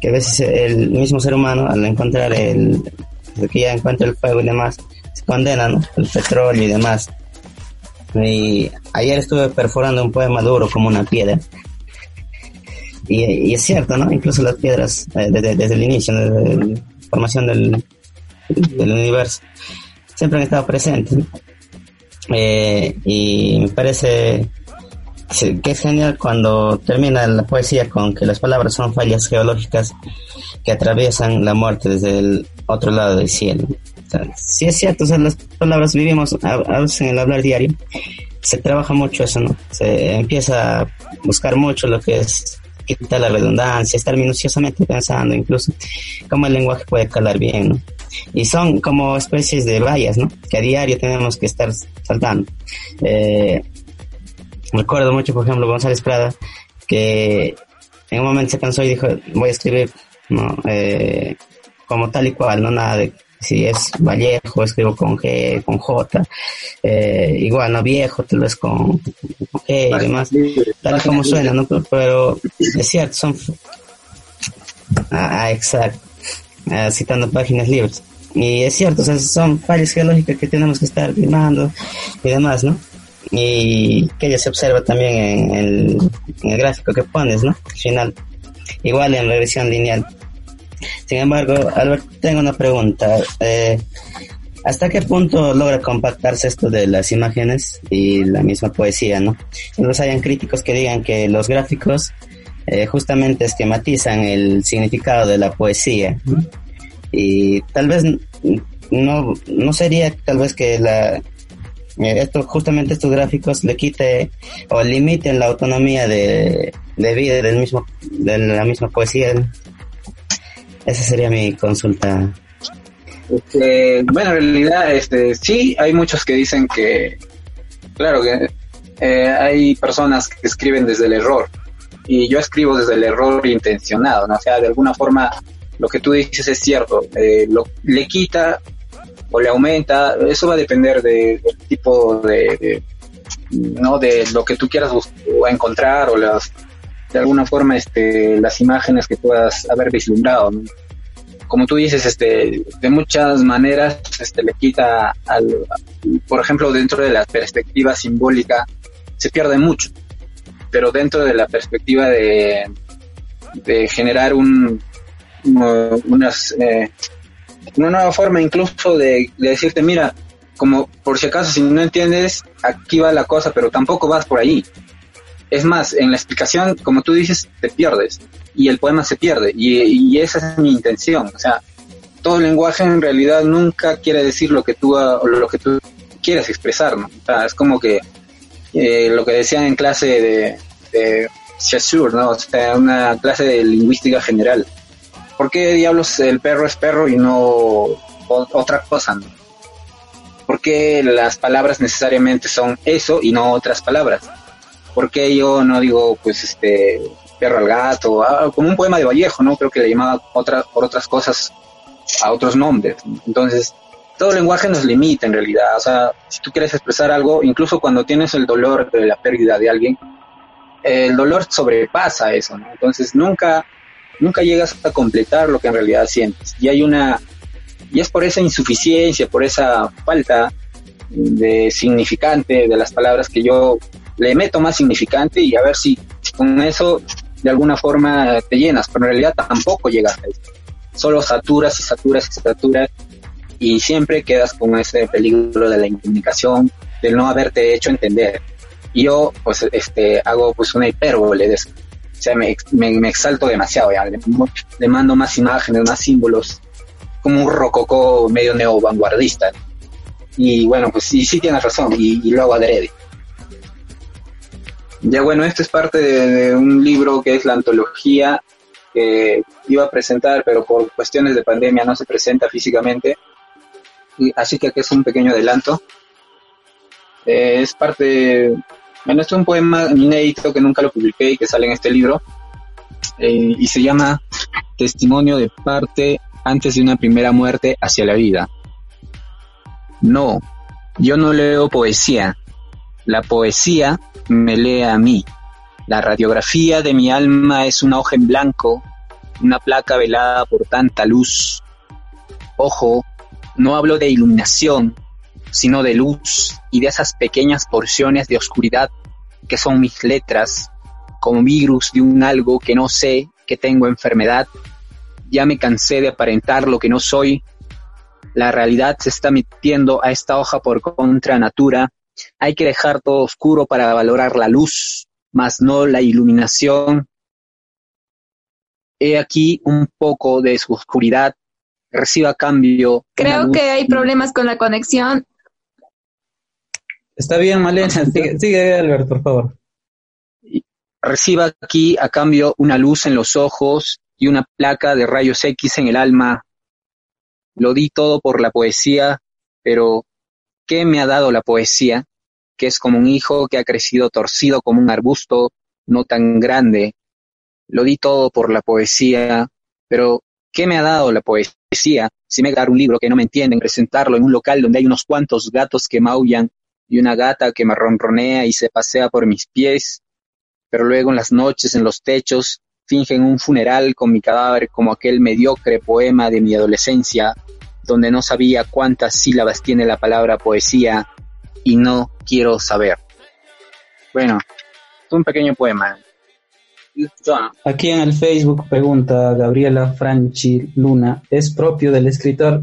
que a veces el mismo ser humano, al encontrar el, que ya encuentra el fuego y demás, se condena, ¿no? El petróleo y demás. Y ayer estuve perforando un poema duro como una piedra. Y, es cierto, ¿no? Incluso las piedras, eh, desde, el inicio, desde la formación del, del universo, siempre han estado presentes. y me parece que es genial cuando termina la poesía con que las palabras son fallas geológicas que atraviesan la muerte desde el otro lado del cielo. si es cierto, o las palabras vivimos a, veces en el hablar diario, se trabaja mucho eso, ¿no? Se empieza a buscar mucho lo que es quitar la redundancia, estar minuciosamente pensando incluso cómo el lenguaje puede calar bien, ¿no? Y son como especies de vallas, ¿no? Que a diario tenemos que estar saltando. Eh, recuerdo mucho, por ejemplo, González Prada, que en un momento se cansó y dijo, voy a escribir ¿no? Eh, como tal y cual, no nada de si es Vallejo, escribo con G, con J, eh, igual, no viejo, tal vez con, G y demás, tal como suena, ¿no? Pero es cierto, son, ah, exacto, ah, citando páginas libres. Y es cierto, o sea, son fallas geológicas que tenemos que estar firmando y demás, ¿no? y que ya se observa también en el, gráfico que pones, ¿no? Al final, igual en regresión lineal. Sin embargo, Albert, tengo una pregunta. Eh, ¿Hasta qué punto logra compactarse esto de las imágenes y la misma poesía, no? Entonces hayan críticos que digan que los gráficos eh, justamente esquematizan el significado de la poesía. Y tal vez no, no sería tal vez que la, eh, esto, justamente estos gráficos le quite o limiten la autonomía de, vida del mismo, de la misma poesía. Esa sería mi consulta. Este, bueno, en realidad, este, sí, hay muchos que dicen que, claro que eh, hay personas que escriben desde el error y yo escribo desde el error intencionado, ¿no? O sea, de alguna forma lo que tú dices es cierto, eh, lo, le quita o le aumenta, eso va a depender de, del tipo de, no de lo que tú quieras encontrar o las de alguna forma este las imágenes que puedas haber vislumbrado como tú dices, este, de muchas maneras este, le quita, al, por ejemplo, dentro de la perspectiva simbólica, se pierde mucho, pero dentro de la perspectiva de, de generar un, unas, eh, una nueva forma incluso de, de decirte, mira, como por si acaso si no entiendes, aquí va la cosa, pero tampoco vas por ahí. Es más, en la explicación, como tú dices, te pierdes y el poema se pierde. Y, esa es mi intención. O sea, todo lenguaje en realidad nunca quiere decir lo que tú, lo que tú quieres expresar. ¿no? O sea, es como que eh, lo que decían en clase de, de ¿no? O sea, una clase de lingüística general. ¿Por qué diablos el perro es perro y no otra cosa? ¿Por qué las palabras necesariamente son eso y no otras palabras? ¿Por qué yo no digo, pues, este, perro al gato? Ah, como un poema de Vallejo, ¿no? Creo que le llamaba otra, por otras cosas a otros nombres. Entonces, todo lenguaje nos limita en realidad. O sea, si tú quieres expresar algo, incluso cuando tienes el dolor de la pérdida de alguien, el dolor sobrepasa eso, ¿no? Entonces, nunca, nunca llegas a completar lo que en realidad sientes. Y hay una, y es por esa insuficiencia, por esa falta de significante de las palabras que yo le meto más significante y a ver si con eso de alguna forma te llenas, pero en realidad tampoco llegas a eso. Solo saturas y saturas y saturas y siempre quedas con ese peligro de la incomunicación, del no haberte hecho entender. Y yo, pues, este, hago pues una hipérbole de eso. O sea, me, exalto demasiado ya, le, mando más imágenes, más símbolos, como un rococó medio neo vanguardista. Y bueno, pues sí, sí tienes razón, y, y lo hago adrede. Ya bueno, esto es parte de, un libro que es la antología que iba a presentar, pero por cuestiones de pandemia no se presenta físicamente. Y, así que aquí es un pequeño adelanto. Eh, es parte, bueno, esto es un poema inédito que nunca lo publiqué y que sale en este libro. Eh, y se llama Testimonio de parte antes de una primera muerte hacia la vida. No, yo no leo poesía. La poesía me lee a mí. La radiografía de mi alma es una hoja en blanco, una placa velada por tanta luz. Ojo, no hablo de iluminación, sino de luz y de esas pequeñas porciones de oscuridad que son mis letras, como virus de un algo que no sé, que tengo enfermedad. Ya me cansé de aparentar lo que no soy. La realidad se está metiendo a esta hoja por contra natura hay que dejar todo oscuro para valorar la luz, mas no la iluminación. He aquí un poco de su oscuridad. Reciba cambio. Creo que hay problemas con la conexión. Está bien, Malena. Sigue, sigue Albert, por favor. Reciba aquí a cambio una luz en los ojos y una placa de rayos X en el alma. Lo di todo por la poesía, pero ¿qué me ha dado la poesía? Que es como un hijo que ha crecido torcido como un arbusto, no tan grande. Lo di todo por la poesía, pero ¿qué me ha dado la poesía? Si me dar un libro que no me entienden, presentarlo en un local donde hay unos cuantos gatos que maullan y una gata que me ronronea y se pasea por mis pies, pero luego en las noches en los techos fingen un funeral con mi cadáver como aquel mediocre poema de mi adolescencia donde no sabía cuántas sílabas tiene la palabra poesía y no quiero saber. Bueno, un pequeño poema. Aquí en el Facebook pregunta Gabriela Franchi Luna, ¿es propio del escritor?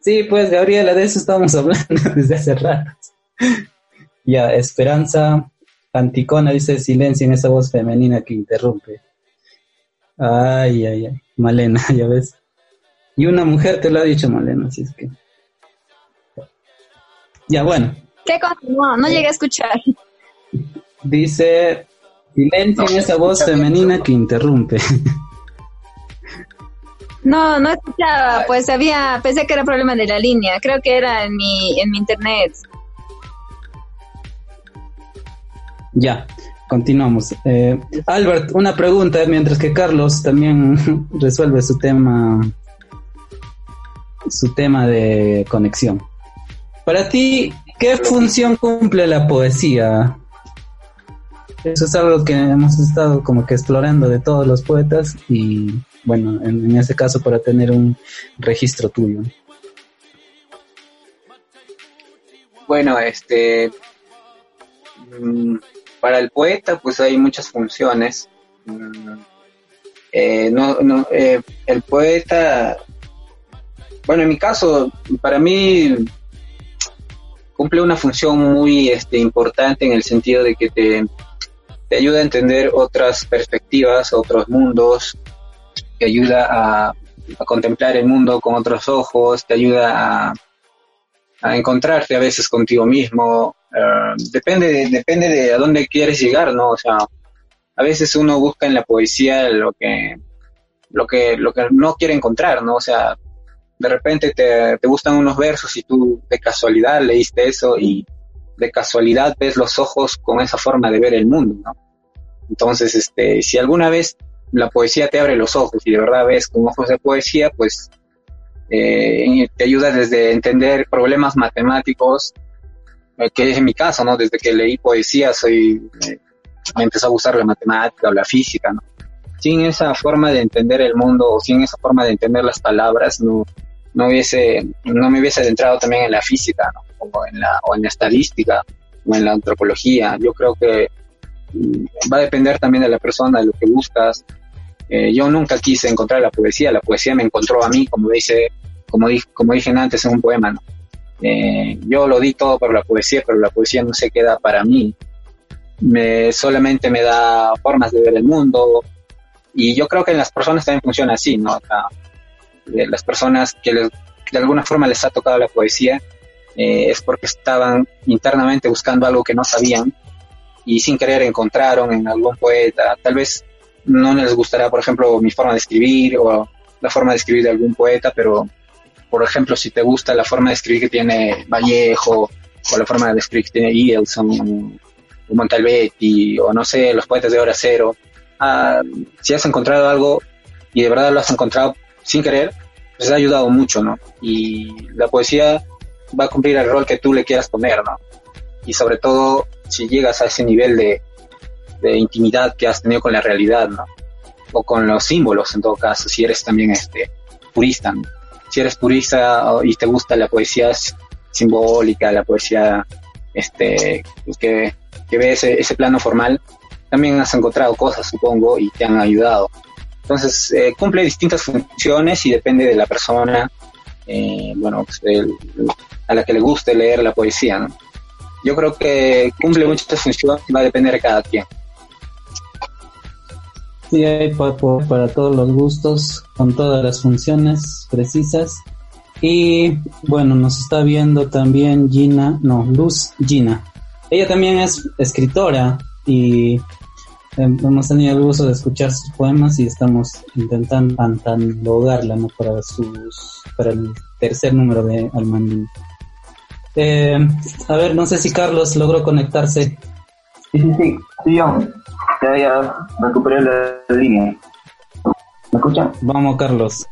Sí, pues Gabriela, de eso estamos hablando desde hace rato. ya, Esperanza Anticona dice silencio en esa voz femenina que interrumpe. Ay, ay, ay. Malena, ya ves. Y una mujer te lo ha dicho, Malena, así es que. Ya, bueno. ¿Qué continuó? No llegué a escuchar. Dice, silencio en esa voz femenina que interrumpe. No, no escuchaba, pues había, pensé que era problema de la línea, creo que era en mi, en mi internet. Ya, continuamos. Eh, Albert, una pregunta, mientras que Carlos también resuelve su tema, su tema de conexión. Para ti, ¿qué función cumple la poesía? Eso es algo que hemos estado como que explorando de todos los poetas y bueno, en, ese caso para tener un registro tuyo. Bueno, este, mm, para el poeta pues hay muchas funciones. Mm, eh, no, no, eh, el poeta, bueno, en mi caso, para mí cumple una función muy este, importante en el sentido de que te, ayuda a entender otras perspectivas, otros mundos, te ayuda a, contemplar el mundo con otros ojos, te ayuda a, a encontrarte a veces contigo mismo. Eh, depende, de, depende de a dónde quieres llegar, ¿no? O sea, a veces uno busca en la poesía lo que, lo que, lo que no quiere encontrar, ¿no? O sea, de repente te, te gustan unos versos y tú de casualidad leíste eso y de casualidad ves los ojos con esa forma de ver el mundo, ¿no? Entonces, este, si alguna vez la poesía te abre los ojos y de verdad ves con ojos de poesía, pues eh, te ayuda desde entender problemas matemáticos, eh, que es en mi caso, ¿no? Desde que leí poesía soy, eh, me empezó a gustar la matemática o la física, ¿no? Sin esa forma de entender el mundo o sin esa forma de entender las palabras, no, no hubiese, no me hubiese adentrado también en la física, ¿no? O en la, o en la estadística, o en la antropología. Yo creo que mm, va a depender también de la persona, de lo que buscas, eh, yo nunca quise encontrar la poesía, la poesía me encontró a mí, como dice, como, dije, como dije antes en un poema. Eh, yo lo di todo por la poesía, pero la poesía no se queda para mí. Me, solamente me da formas de ver el mundo y yo creo que en las personas también funciona así, ¿no? Las personas que de alguna forma les ha tocado la poesía eh, es porque estaban internamente buscando algo que no sabían y sin querer encontraron en algún poeta, tal vez no les gustará, por ejemplo, mi forma de escribir o la forma de escribir de algún poeta, pero, por ejemplo, si te gusta la forma de escribir que tiene Vallejo o la forma de escribir que tiene Ielson o Montalbetti o no sé, los poetas de hora cero, ah, si has encontrado algo y de verdad lo has encontrado sin querer, pues ha ayudado mucho, ¿no? Y la poesía va a cumplir el rol que tú le quieras poner, ¿no? Y sobre todo si llegas a ese nivel de, de intimidad que has tenido con la realidad, ¿no? O con los símbolos, en todo caso, si eres también este purista, Si eres purista y te gusta la poesía simbólica, la poesía este que, que ve ese plano formal, también has encontrado cosas, supongo, y te han ayudado. Entonces, eh, cumple distintas funciones y depende de la persona, eh, bueno, pues, a la que le guste leer la poesía, ¿no? Yo creo que cumple muchas funciones y va a depender de cada quien. Sí, hay para, todos los gustos, con todas las funciones precisas. Y bueno, nos está viendo también Gina, no, Luz Gina. Ella también es escritora y hemos tenido el gusto de escuchar sus poemas y estamos intentando catalogarla ¿no? para, sus, para el tercer número de Almandín. Eh, a ver, no sé si Carlos logró conectarse. Sí, sí, sí, sí, yo ya, ya recuperé la línea. ¿Me escuchan? Vamos, Carlos.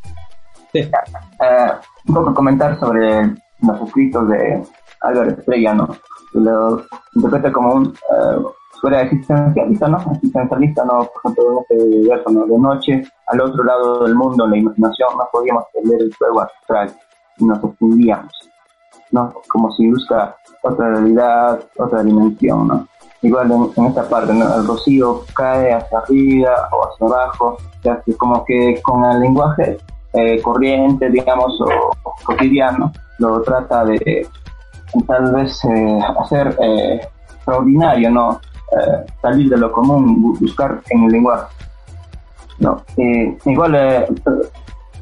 Sí. Eh, un poco comentar sobre los escritos de Álvaro Estrella, ¿no? Lo interpreta como un uh, fuera existencialista, ¿no? Existencialista, ¿no? Por ejemplo, en este universo, ¿no? De noche, al otro lado del mundo, en la imaginación, no podíamos perder el fuego astral y nos extinguíamos, ¿no? Como si busca otra realidad, otra dimensión, ¿no? igual en, esta parte, el rocío cae hacia arriba o hacia abajo, ya que como que con el lenguaje eh, corriente, digamos, o, cotidiano, lo trata de tal vez eh, hacer eh, extraordinario, ¿no? Salir de lo común, buscar en el lenguaje. No, igual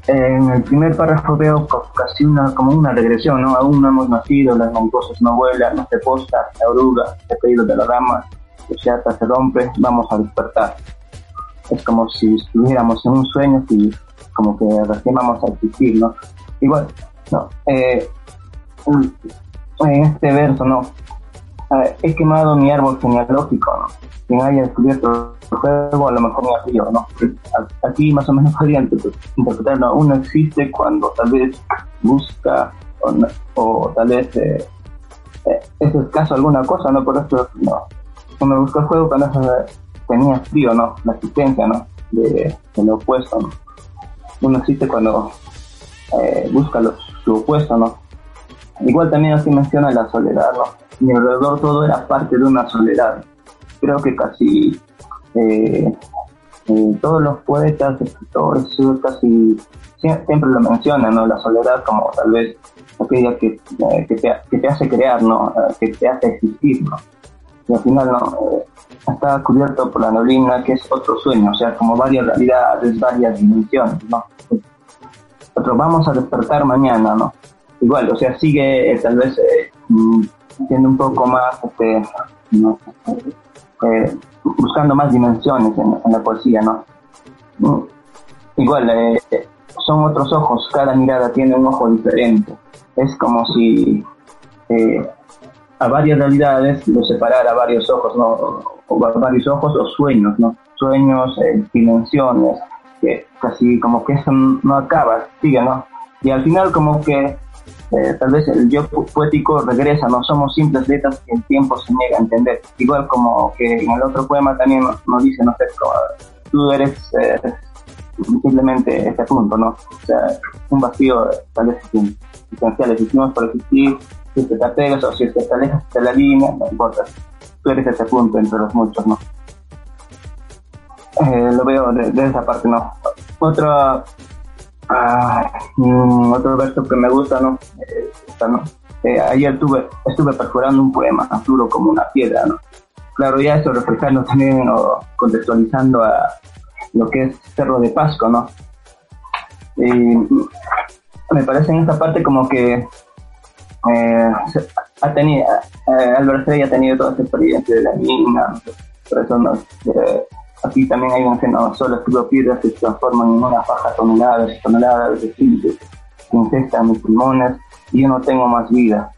en el primer párrafo veo casi una, como una regresión, ¿no? Aún no hemos nacido, las mariposas no vuelan, no se posta, la oruga, se caído de la rama, la se rompe, vamos a despertar. Es como si estuviéramos en un sueño y como que recién vamos a existir, ¿no? Igual, no, eh, en este verso, ¿no? He quemado mi árbol genealógico, ¿no? Quien haya descubierto el juego, a lo mejor me ha ¿no? Aquí más o menos podría interpretar, ¿no? Uno existe cuando tal vez busca o, tal vez eh, eh, es escaso alguna cosa, ¿no? Por eso, no. Uno busca el juego cuando tenía frío, ¿no? La existencia, ¿no? De, lo opuesto, ¿no? Uno existe cuando eh, busca lo, su opuesto, ¿no? Igual también así menciona la soledad, ¿no? Mi alrededor todo era parte de una soledad. Creo que casi eh, eh, todos los poetas, escritores, casi siempre lo mencionan, ¿no? La soledad como tal vez aquella que, que, te, que te hace crear, ¿no? que te hace existir, ¿no? Y al final, ¿no? está cubierto por la neblina, que es otro sueño, o sea, como varias realidades, varias dimensiones, ¿no? Nosotros vamos a despertar mañana, ¿no? Igual, o sea, sigue eh, tal vez eh, mm, siendo un poco más, este, eh, buscando más dimensiones en, la poesía, ¿no? Mm, igual, son otros ojos, cada mirada tiene un ojo diferente. Es como si a varias realidades lo separara varios ojos, ¿no? Varios ojos o sueños, ¿no? Sueños, dimensiones, que casi como que eso no acaba, sigue, ¿no? Y al final como que eh, tal vez el yo poético regresa, no somos simples letras que el tiempo se niega a entender. Igual como que en el otro poema también nos, dice, no sé, tú eres eh, simplemente este punto, ¿no? O sea, un vacío tal vez esencial, existimos por existir, si te apegas o si te alejas de la línea, no importa, tú eres ese punto entre los muchos, ¿no? Eh, lo veo de, esa parte, ¿no? Otra, ah, mm, otro verso que me gusta, ¿no? Eh, eh, ayer tuve, estuve perforando un poema duro como una piedra, ¿no? Claro, ya eso reflejando también o contextualizando a lo que es Cerro de Pasco, ¿no? Y me parece en esta parte como que ha tenido, Albert ha tenido toda esta experiencia de la mina, por eso no, Aquí también hay no solo que se transforman en una faja toneladas y toneladas de sílice que infestan mis pulmones y yo no tengo más vida.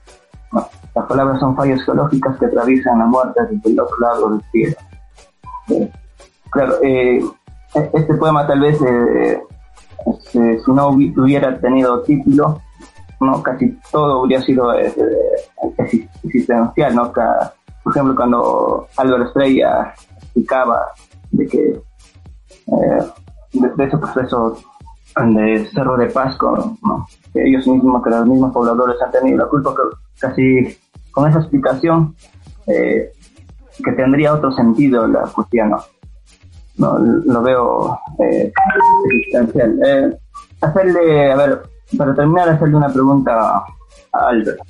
Las palabras son fallas geológicas que atraviesan la muerte desde el otro lado del cielo. Eh, claro, eh, e-, este poema tal vez, eh, este, si no hubiera tenido título, no casi todo hubiera sido existencial, ¿no? por ejemplo, cuando Álvaro Estrella explicaba de que eh, de, ese proceso de Cerro de Pasco, que ellos mismos, que los mismos pobladores han tenido la culpa, que casi con esa explicación eh, que tendría otro sentido la poesía, ¿no? lo veo eh, existencial. Eh, hacerle, a ver, para terminar, hacerle una pregunta a Albert.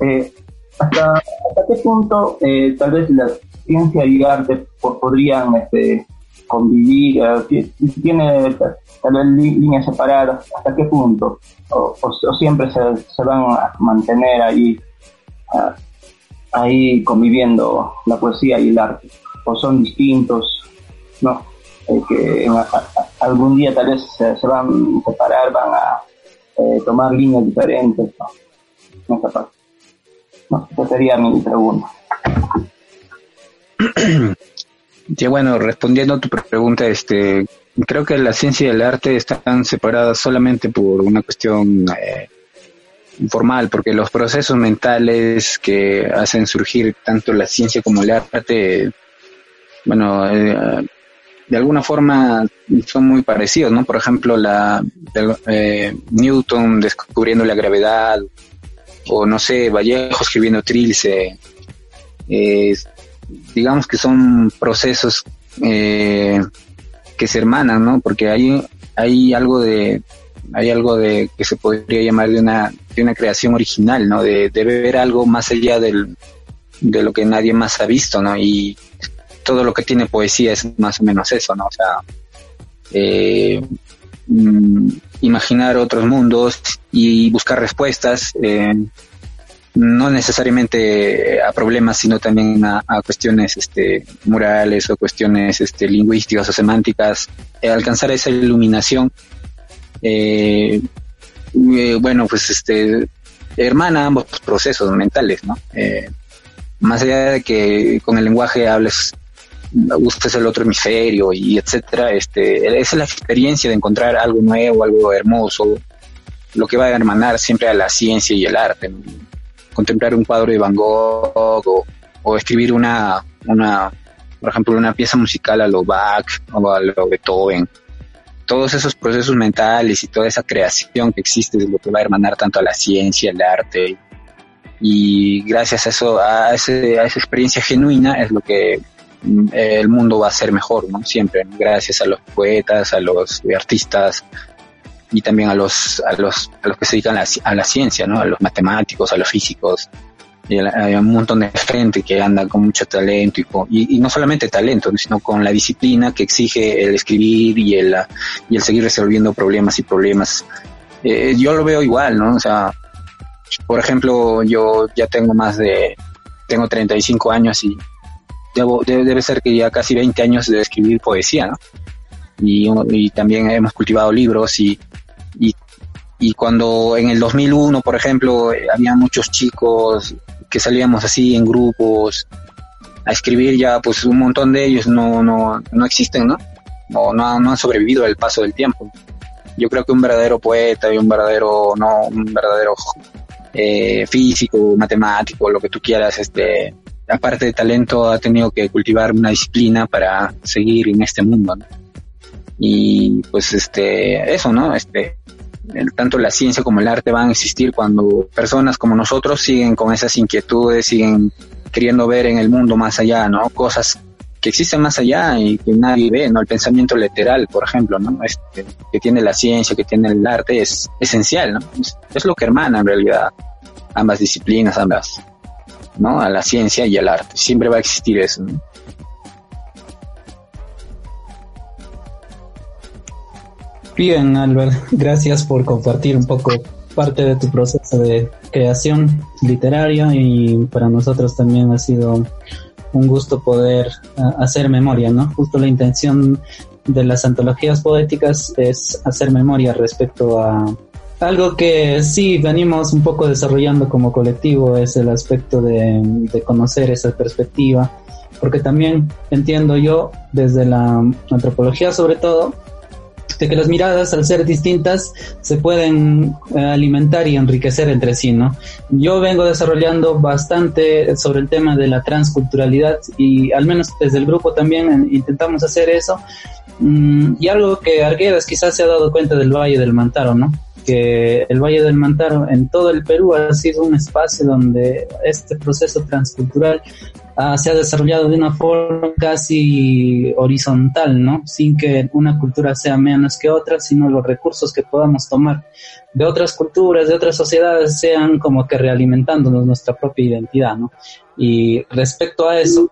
Eh, ¿hasta, ¿Hasta qué punto tal vez la ciencia y arte podrían este, convivir, eh, tiene vez líneas separadas, hasta qué punto, o, siempre se, van a mantener ahí, ah, ahí conviviendo la poesía y el arte, o son distintos, no, eh, que algún día tal vez se, van a separar, van a eh, tomar líneas diferentes, no, no, esa sería mi pregunta. Ya bueno, respondiendo a tu pregunta, este, creo que la ciencia y el arte están separadas solamente por una cuestión eh, formal, porque los procesos mentales que hacen surgir tanto la ciencia como el arte, bueno, eh, de alguna forma son muy parecidos, ¿no? Por ejemplo, la eh, Newton descubriendo la gravedad, o no sé, Vallejo escribiendo Trilce, eh, digamos que son procesos eh, que se hermanan, ¿no? Porque hay, hay algo de hay algo de que se podría llamar de una, de una creación original, ¿no? De, de ver algo más allá del, de lo que nadie más ha visto, ¿no? Y todo lo que tiene poesía es más o menos eso, ¿no? O sea, eh, mm, imaginar otros mundos y buscar respuestas. Eh, no necesariamente a problemas, sino también a, cuestiones este, morales o cuestiones este, lingüísticas o semánticas, eh, alcanzar esa iluminación eh, eh, bueno, pues este, hermana ambos procesos mentales, ¿no? Eh, más allá de que con el lenguaje hables, es el otro hemisferio y etcétera, este, es la experiencia de encontrar algo nuevo, algo hermoso, lo que va a hermanar siempre a la ciencia y el arte. Contemplar un cuadro de Van Gogh o, escribir una, una, por ejemplo, una pieza musical a lo Bach o a lo Beethoven todos esos procesos mentales y toda esa creación que existe es lo que va a hermanar tanto a la ciencia, al arte. Y gracias a eso, a, a esa experiencia genuina es lo que mm, el mundo va a ser mejor, ¿no? Siempre, gracias a los poetas, a los artistas y también a los, a los, a los que se dedican a la, a la ciencia, ¿no? A los matemáticos, a los físicos, hay un montón de gente que anda con mucho talento y, y, no solamente talento, sino con la disciplina que exige el escribir y el, y el seguir resolviendo problemas y problemas. Eh, yo lo veo igual, ¿no? O sea, por ejemplo, yo ya tengo más de, tengo 35 años y debo, debe, ser que ya casi 20 años de escribir poesía, ¿no? Y, y también hemos cultivado libros y, y y cuando en el 2001, por ejemplo, había muchos chicos que salíamos así en grupos a escribir ya pues un montón de ellos no, no, no existen, ¿no? No, no, han sobrevivido al paso del tiempo. Yo creo que un verdadero poeta y un verdadero, no, un verdadero eh, físico, matemático, lo que tú quieras, este, aparte de talento, ha tenido que cultivar una disciplina para seguir en este mundo, ¿no? Y pues este, eso, ¿no? Este, tanto la ciencia como el arte van a existir cuando personas como nosotros siguen con esas inquietudes, siguen queriendo ver en el mundo más allá, ¿no? Cosas que existen más allá y que nadie ve, ¿no? El pensamiento literal, por ejemplo, ¿no? Este, que tiene la ciencia, que tiene el arte, es esencial, ¿no? Es, lo que hermana en realidad ambas disciplinas, ambas, ¿no? A la ciencia y al arte. Siempre va a existir eso, ¿no? Bien, Albert, gracias por compartir un poco parte de tu proceso de creación literaria y para nosotros también ha sido un gusto poder ah, hacer memoria, ¿no? Justo la intención de las antologías poéticas es hacer memoria respecto a algo que sí venimos un poco desarrollando como colectivo, es el aspecto de, de conocer esa perspectiva, porque también entiendo yo desde la antropología sobre todo, de que las miradas, al ser distintas, se pueden eh, alimentar y enriquecer entre sí, ¿no? Yo vengo desarrollando bastante sobre el tema de la transculturalidad y al menos desde el grupo también intentamos hacer eso. Mm, y algo que Arguedas quizás se ha dado cuenta del Valle del Mantaro, ¿no? que el Valle del Mantaro en todo el Perú ha sido un espacio donde este proceso transcultural Ah, se ha desarrollado de una forma casi horizontal, ¿no? Sin que una cultura sea menos que otra, sino los recursos que podamos tomar de otras culturas, de otras sociedades, sean como que realimentándonos nuestra propia identidad, ¿no? Y respecto a eso,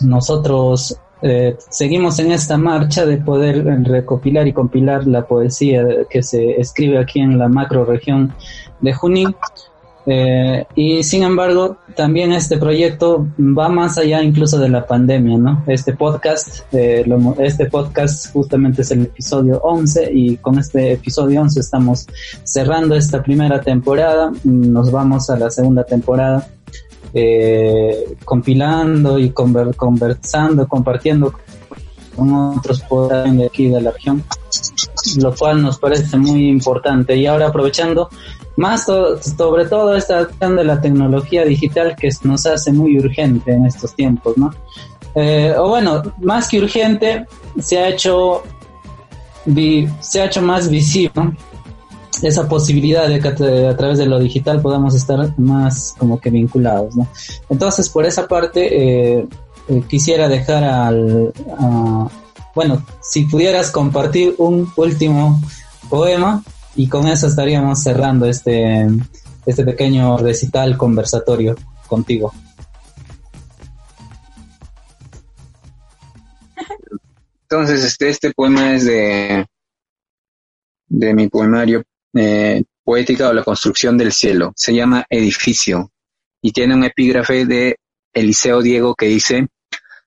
nosotros eh, seguimos en esta marcha de poder recopilar y compilar la poesía que se escribe aquí en la macro región de Junín eh, y sin embargo, también este proyecto va más allá incluso de la pandemia, ¿no? Este podcast, eh, este podcast justamente es el episodio 11 y con este episodio 11 estamos cerrando esta primera temporada, nos vamos a la segunda temporada eh, compilando y conversando, compartiendo con otros poetas de aquí de la región, lo cual nos parece muy importante. Y ahora aprovechando más sobre todo esta acción de la tecnología digital que nos hace muy urgente en estos tiempos, ¿no? Eh, o bueno, más que urgente, se ha hecho, se ha hecho más visible esa posibilidad de que a través de lo digital podamos estar más como que vinculados, ¿no? Entonces, por esa parte, eh, eh, quisiera dejar al... bueno, si pudieras compartir un último poema y con eso estaríamos cerrando este, este pequeño recital conversatorio contigo. Entonces, este, este poema es de, de mi poemario eh, Poética o la construcción del cielo. Se llama Edificio y tiene un epígrafe de Eliseo Diego que dice,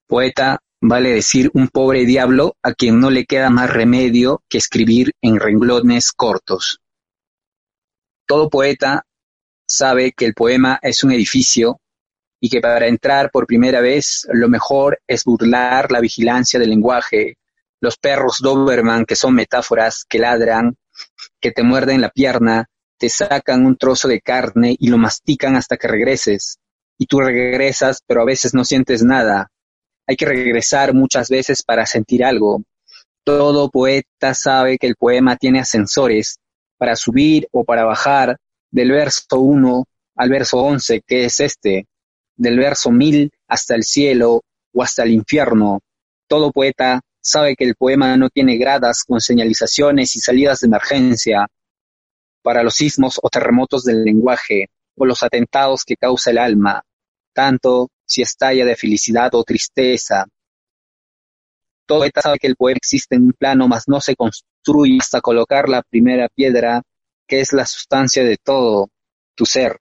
Poeta, vale decir un pobre diablo a quien no le queda más remedio que escribir en renglones cortos. Todo poeta sabe que el poema es un edificio y que para entrar por primera vez lo mejor es burlar la vigilancia del lenguaje, los perros Doberman que son metáforas que ladran, que te muerden la pierna, te sacan un trozo de carne y lo mastican hasta que regreses. Y tú regresas, pero a veces no sientes nada. Hay que regresar muchas veces para sentir algo. Todo poeta sabe que el poema tiene ascensores para subir o para bajar del verso 1 al verso 11, que es este, del verso 1000 hasta el cielo o hasta el infierno. Todo poeta sabe que el poema no tiene gradas con señalizaciones y salidas de emergencia para los sismos o terremotos del lenguaje o los atentados que causa el alma, tanto si estalla de felicidad o tristeza. Todo poeta sabe que el poema existe en un plano, mas no se construye hasta colocar la primera piedra, que es la sustancia de todo, tu ser.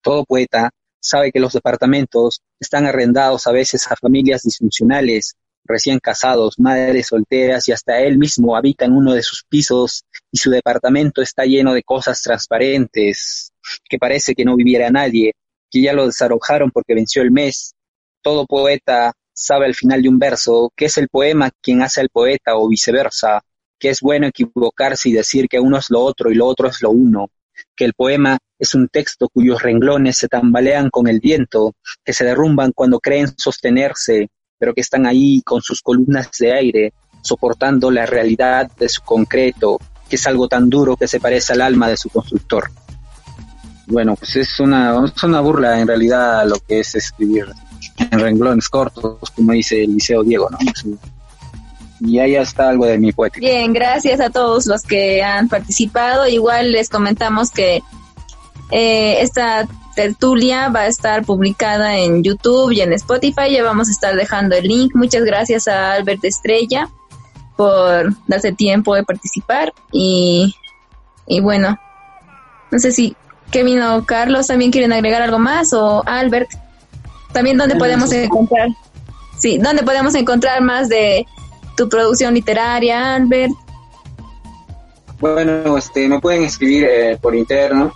Todo poeta sabe que los departamentos están arrendados a veces a familias disfuncionales, recién casados, madres solteras y hasta él mismo habita en uno de sus pisos y su departamento está lleno de cosas transparentes, que parece que no viviera nadie, que ya lo desarrojaron porque venció el mes. Todo poeta sabe al final de un verso que es el poema quien hace al poeta o viceversa, que es bueno equivocarse y decir que uno es lo otro y lo otro es lo uno, que el poema es un texto cuyos renglones se tambalean con el viento, que se derrumban cuando creen sostenerse, pero que están ahí con sus columnas de aire, soportando la realidad de su concreto, que es algo tan duro que se parece al alma de su constructor. Bueno, pues es una, es una burla en realidad lo que es escribir en renglones cortos, como dice el Liceo Diego, ¿no? Y ahí está algo de mi poética. Bien, gracias a todos los que han participado. Igual les comentamos que eh, esta tertulia va a estar publicada en YouTube y en Spotify. Ya vamos a estar dejando el link. Muchas gracias a Albert Estrella por darse tiempo de participar. Y, y bueno, no sé si Kevin o Carlos también quieren agregar algo más o Albert. También dónde podemos encontrar, sí, dónde podemos encontrar más de tu producción literaria, Albert. Bueno, este, me pueden escribir eh, por interno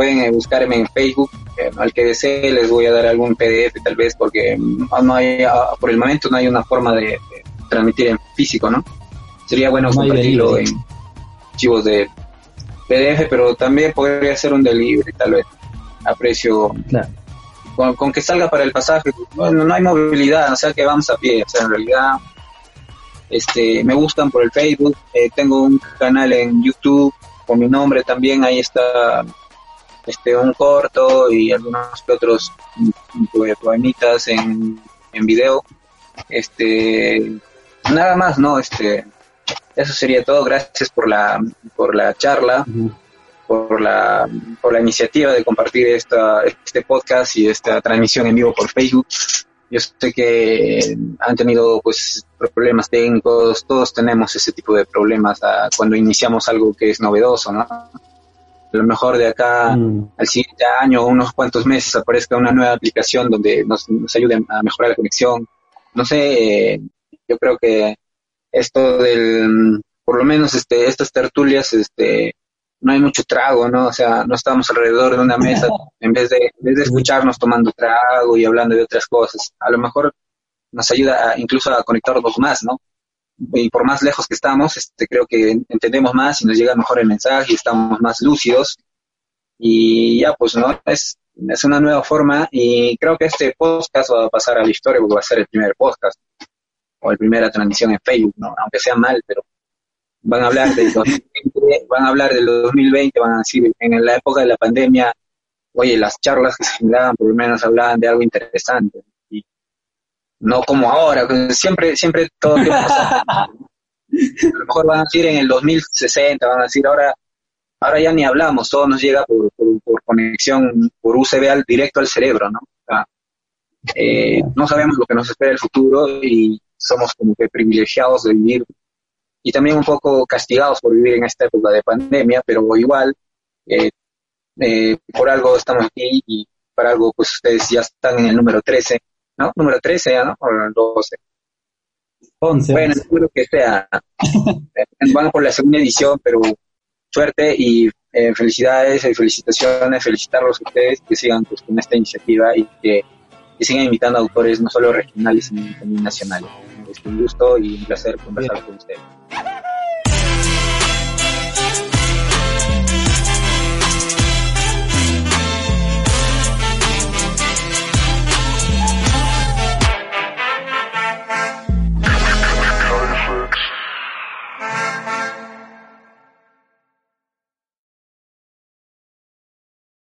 pueden eh, buscarme en Facebook. Eh, al que desee les voy a dar algún PDF tal vez porque mm, no hay, ah, por el momento no hay una forma de, transmitir en físico, ¿no? Sería bueno compartirlo en archivos de PDF, pero también podría ser un delivery tal vez a precio... Con, que salga para el pasaje, bueno, no hay movilidad, o sea que vamos a pie, o sea, en realidad este, me buscan por el Facebook, eh, tengo un canal en YouTube con mi nombre también, ahí está este un corto y algunos otros poemitas en, en video. Este nada más no este eso sería todo. Gracias por la por la charla por la por la iniciativa de compartir esta este podcast y esta transmisión en vivo por Facebook. Yo sé que han tenido pues problemas técnicos. Todos tenemos ese tipo de problemas ah, cuando iniciamos algo que es novedoso no a lo mejor de acá mm. al siguiente año o unos cuantos meses aparezca una nueva aplicación donde nos, nos ayude a mejorar la conexión. No sé, eh, yo creo que esto del, por lo menos este, estas tertulias, este, no hay mucho trago, ¿no? O sea, no estamos alrededor de una mesa en vez de, en vez de escucharnos tomando trago y hablando de otras cosas. A lo mejor nos ayuda incluso a conectarnos más, ¿no? y por más lejos que estamos, este, creo que entendemos más y nos llega mejor el mensaje y estamos más lúcidos. Y ya, pues, ¿no? Es, es una nueva forma y creo que este podcast va a pasar a la historia porque va a ser el primer podcast o la primera transmisión en Facebook, ¿no? Aunque sea mal, pero van a hablar del 2020, van a hablar del 2020, van a decir, en la época de la pandemia, oye, las charlas que se generaban por lo menos hablaban de algo interesante no como ahora, siempre, siempre todo a lo mejor van a decir en el 2060, van a decir ahora, ahora ya ni hablamos, todo nos llega por, por, conexión, por USB al, directo al cerebro, ¿no? Eh, no sabemos lo que nos espera el futuro y somos como que privilegiados de vivir y también un poco castigados por vivir en esta época de pandemia, pero igual eh, eh, por algo estamos aquí y para algo pues ustedes ya están en el número 13 ¿no? Número 13 ya, ¿no? O 12. 11. Bueno, espero que sea. Eh, Vamos por la segunda edición, pero suerte y eh, felicidades y felicitaciones, felicitarlos a ustedes que sigan pues, con esta iniciativa y que, que sigan invitando a autores no solo regionales, sino también nacionales. Es un gusto y un placer conversar con ustedes.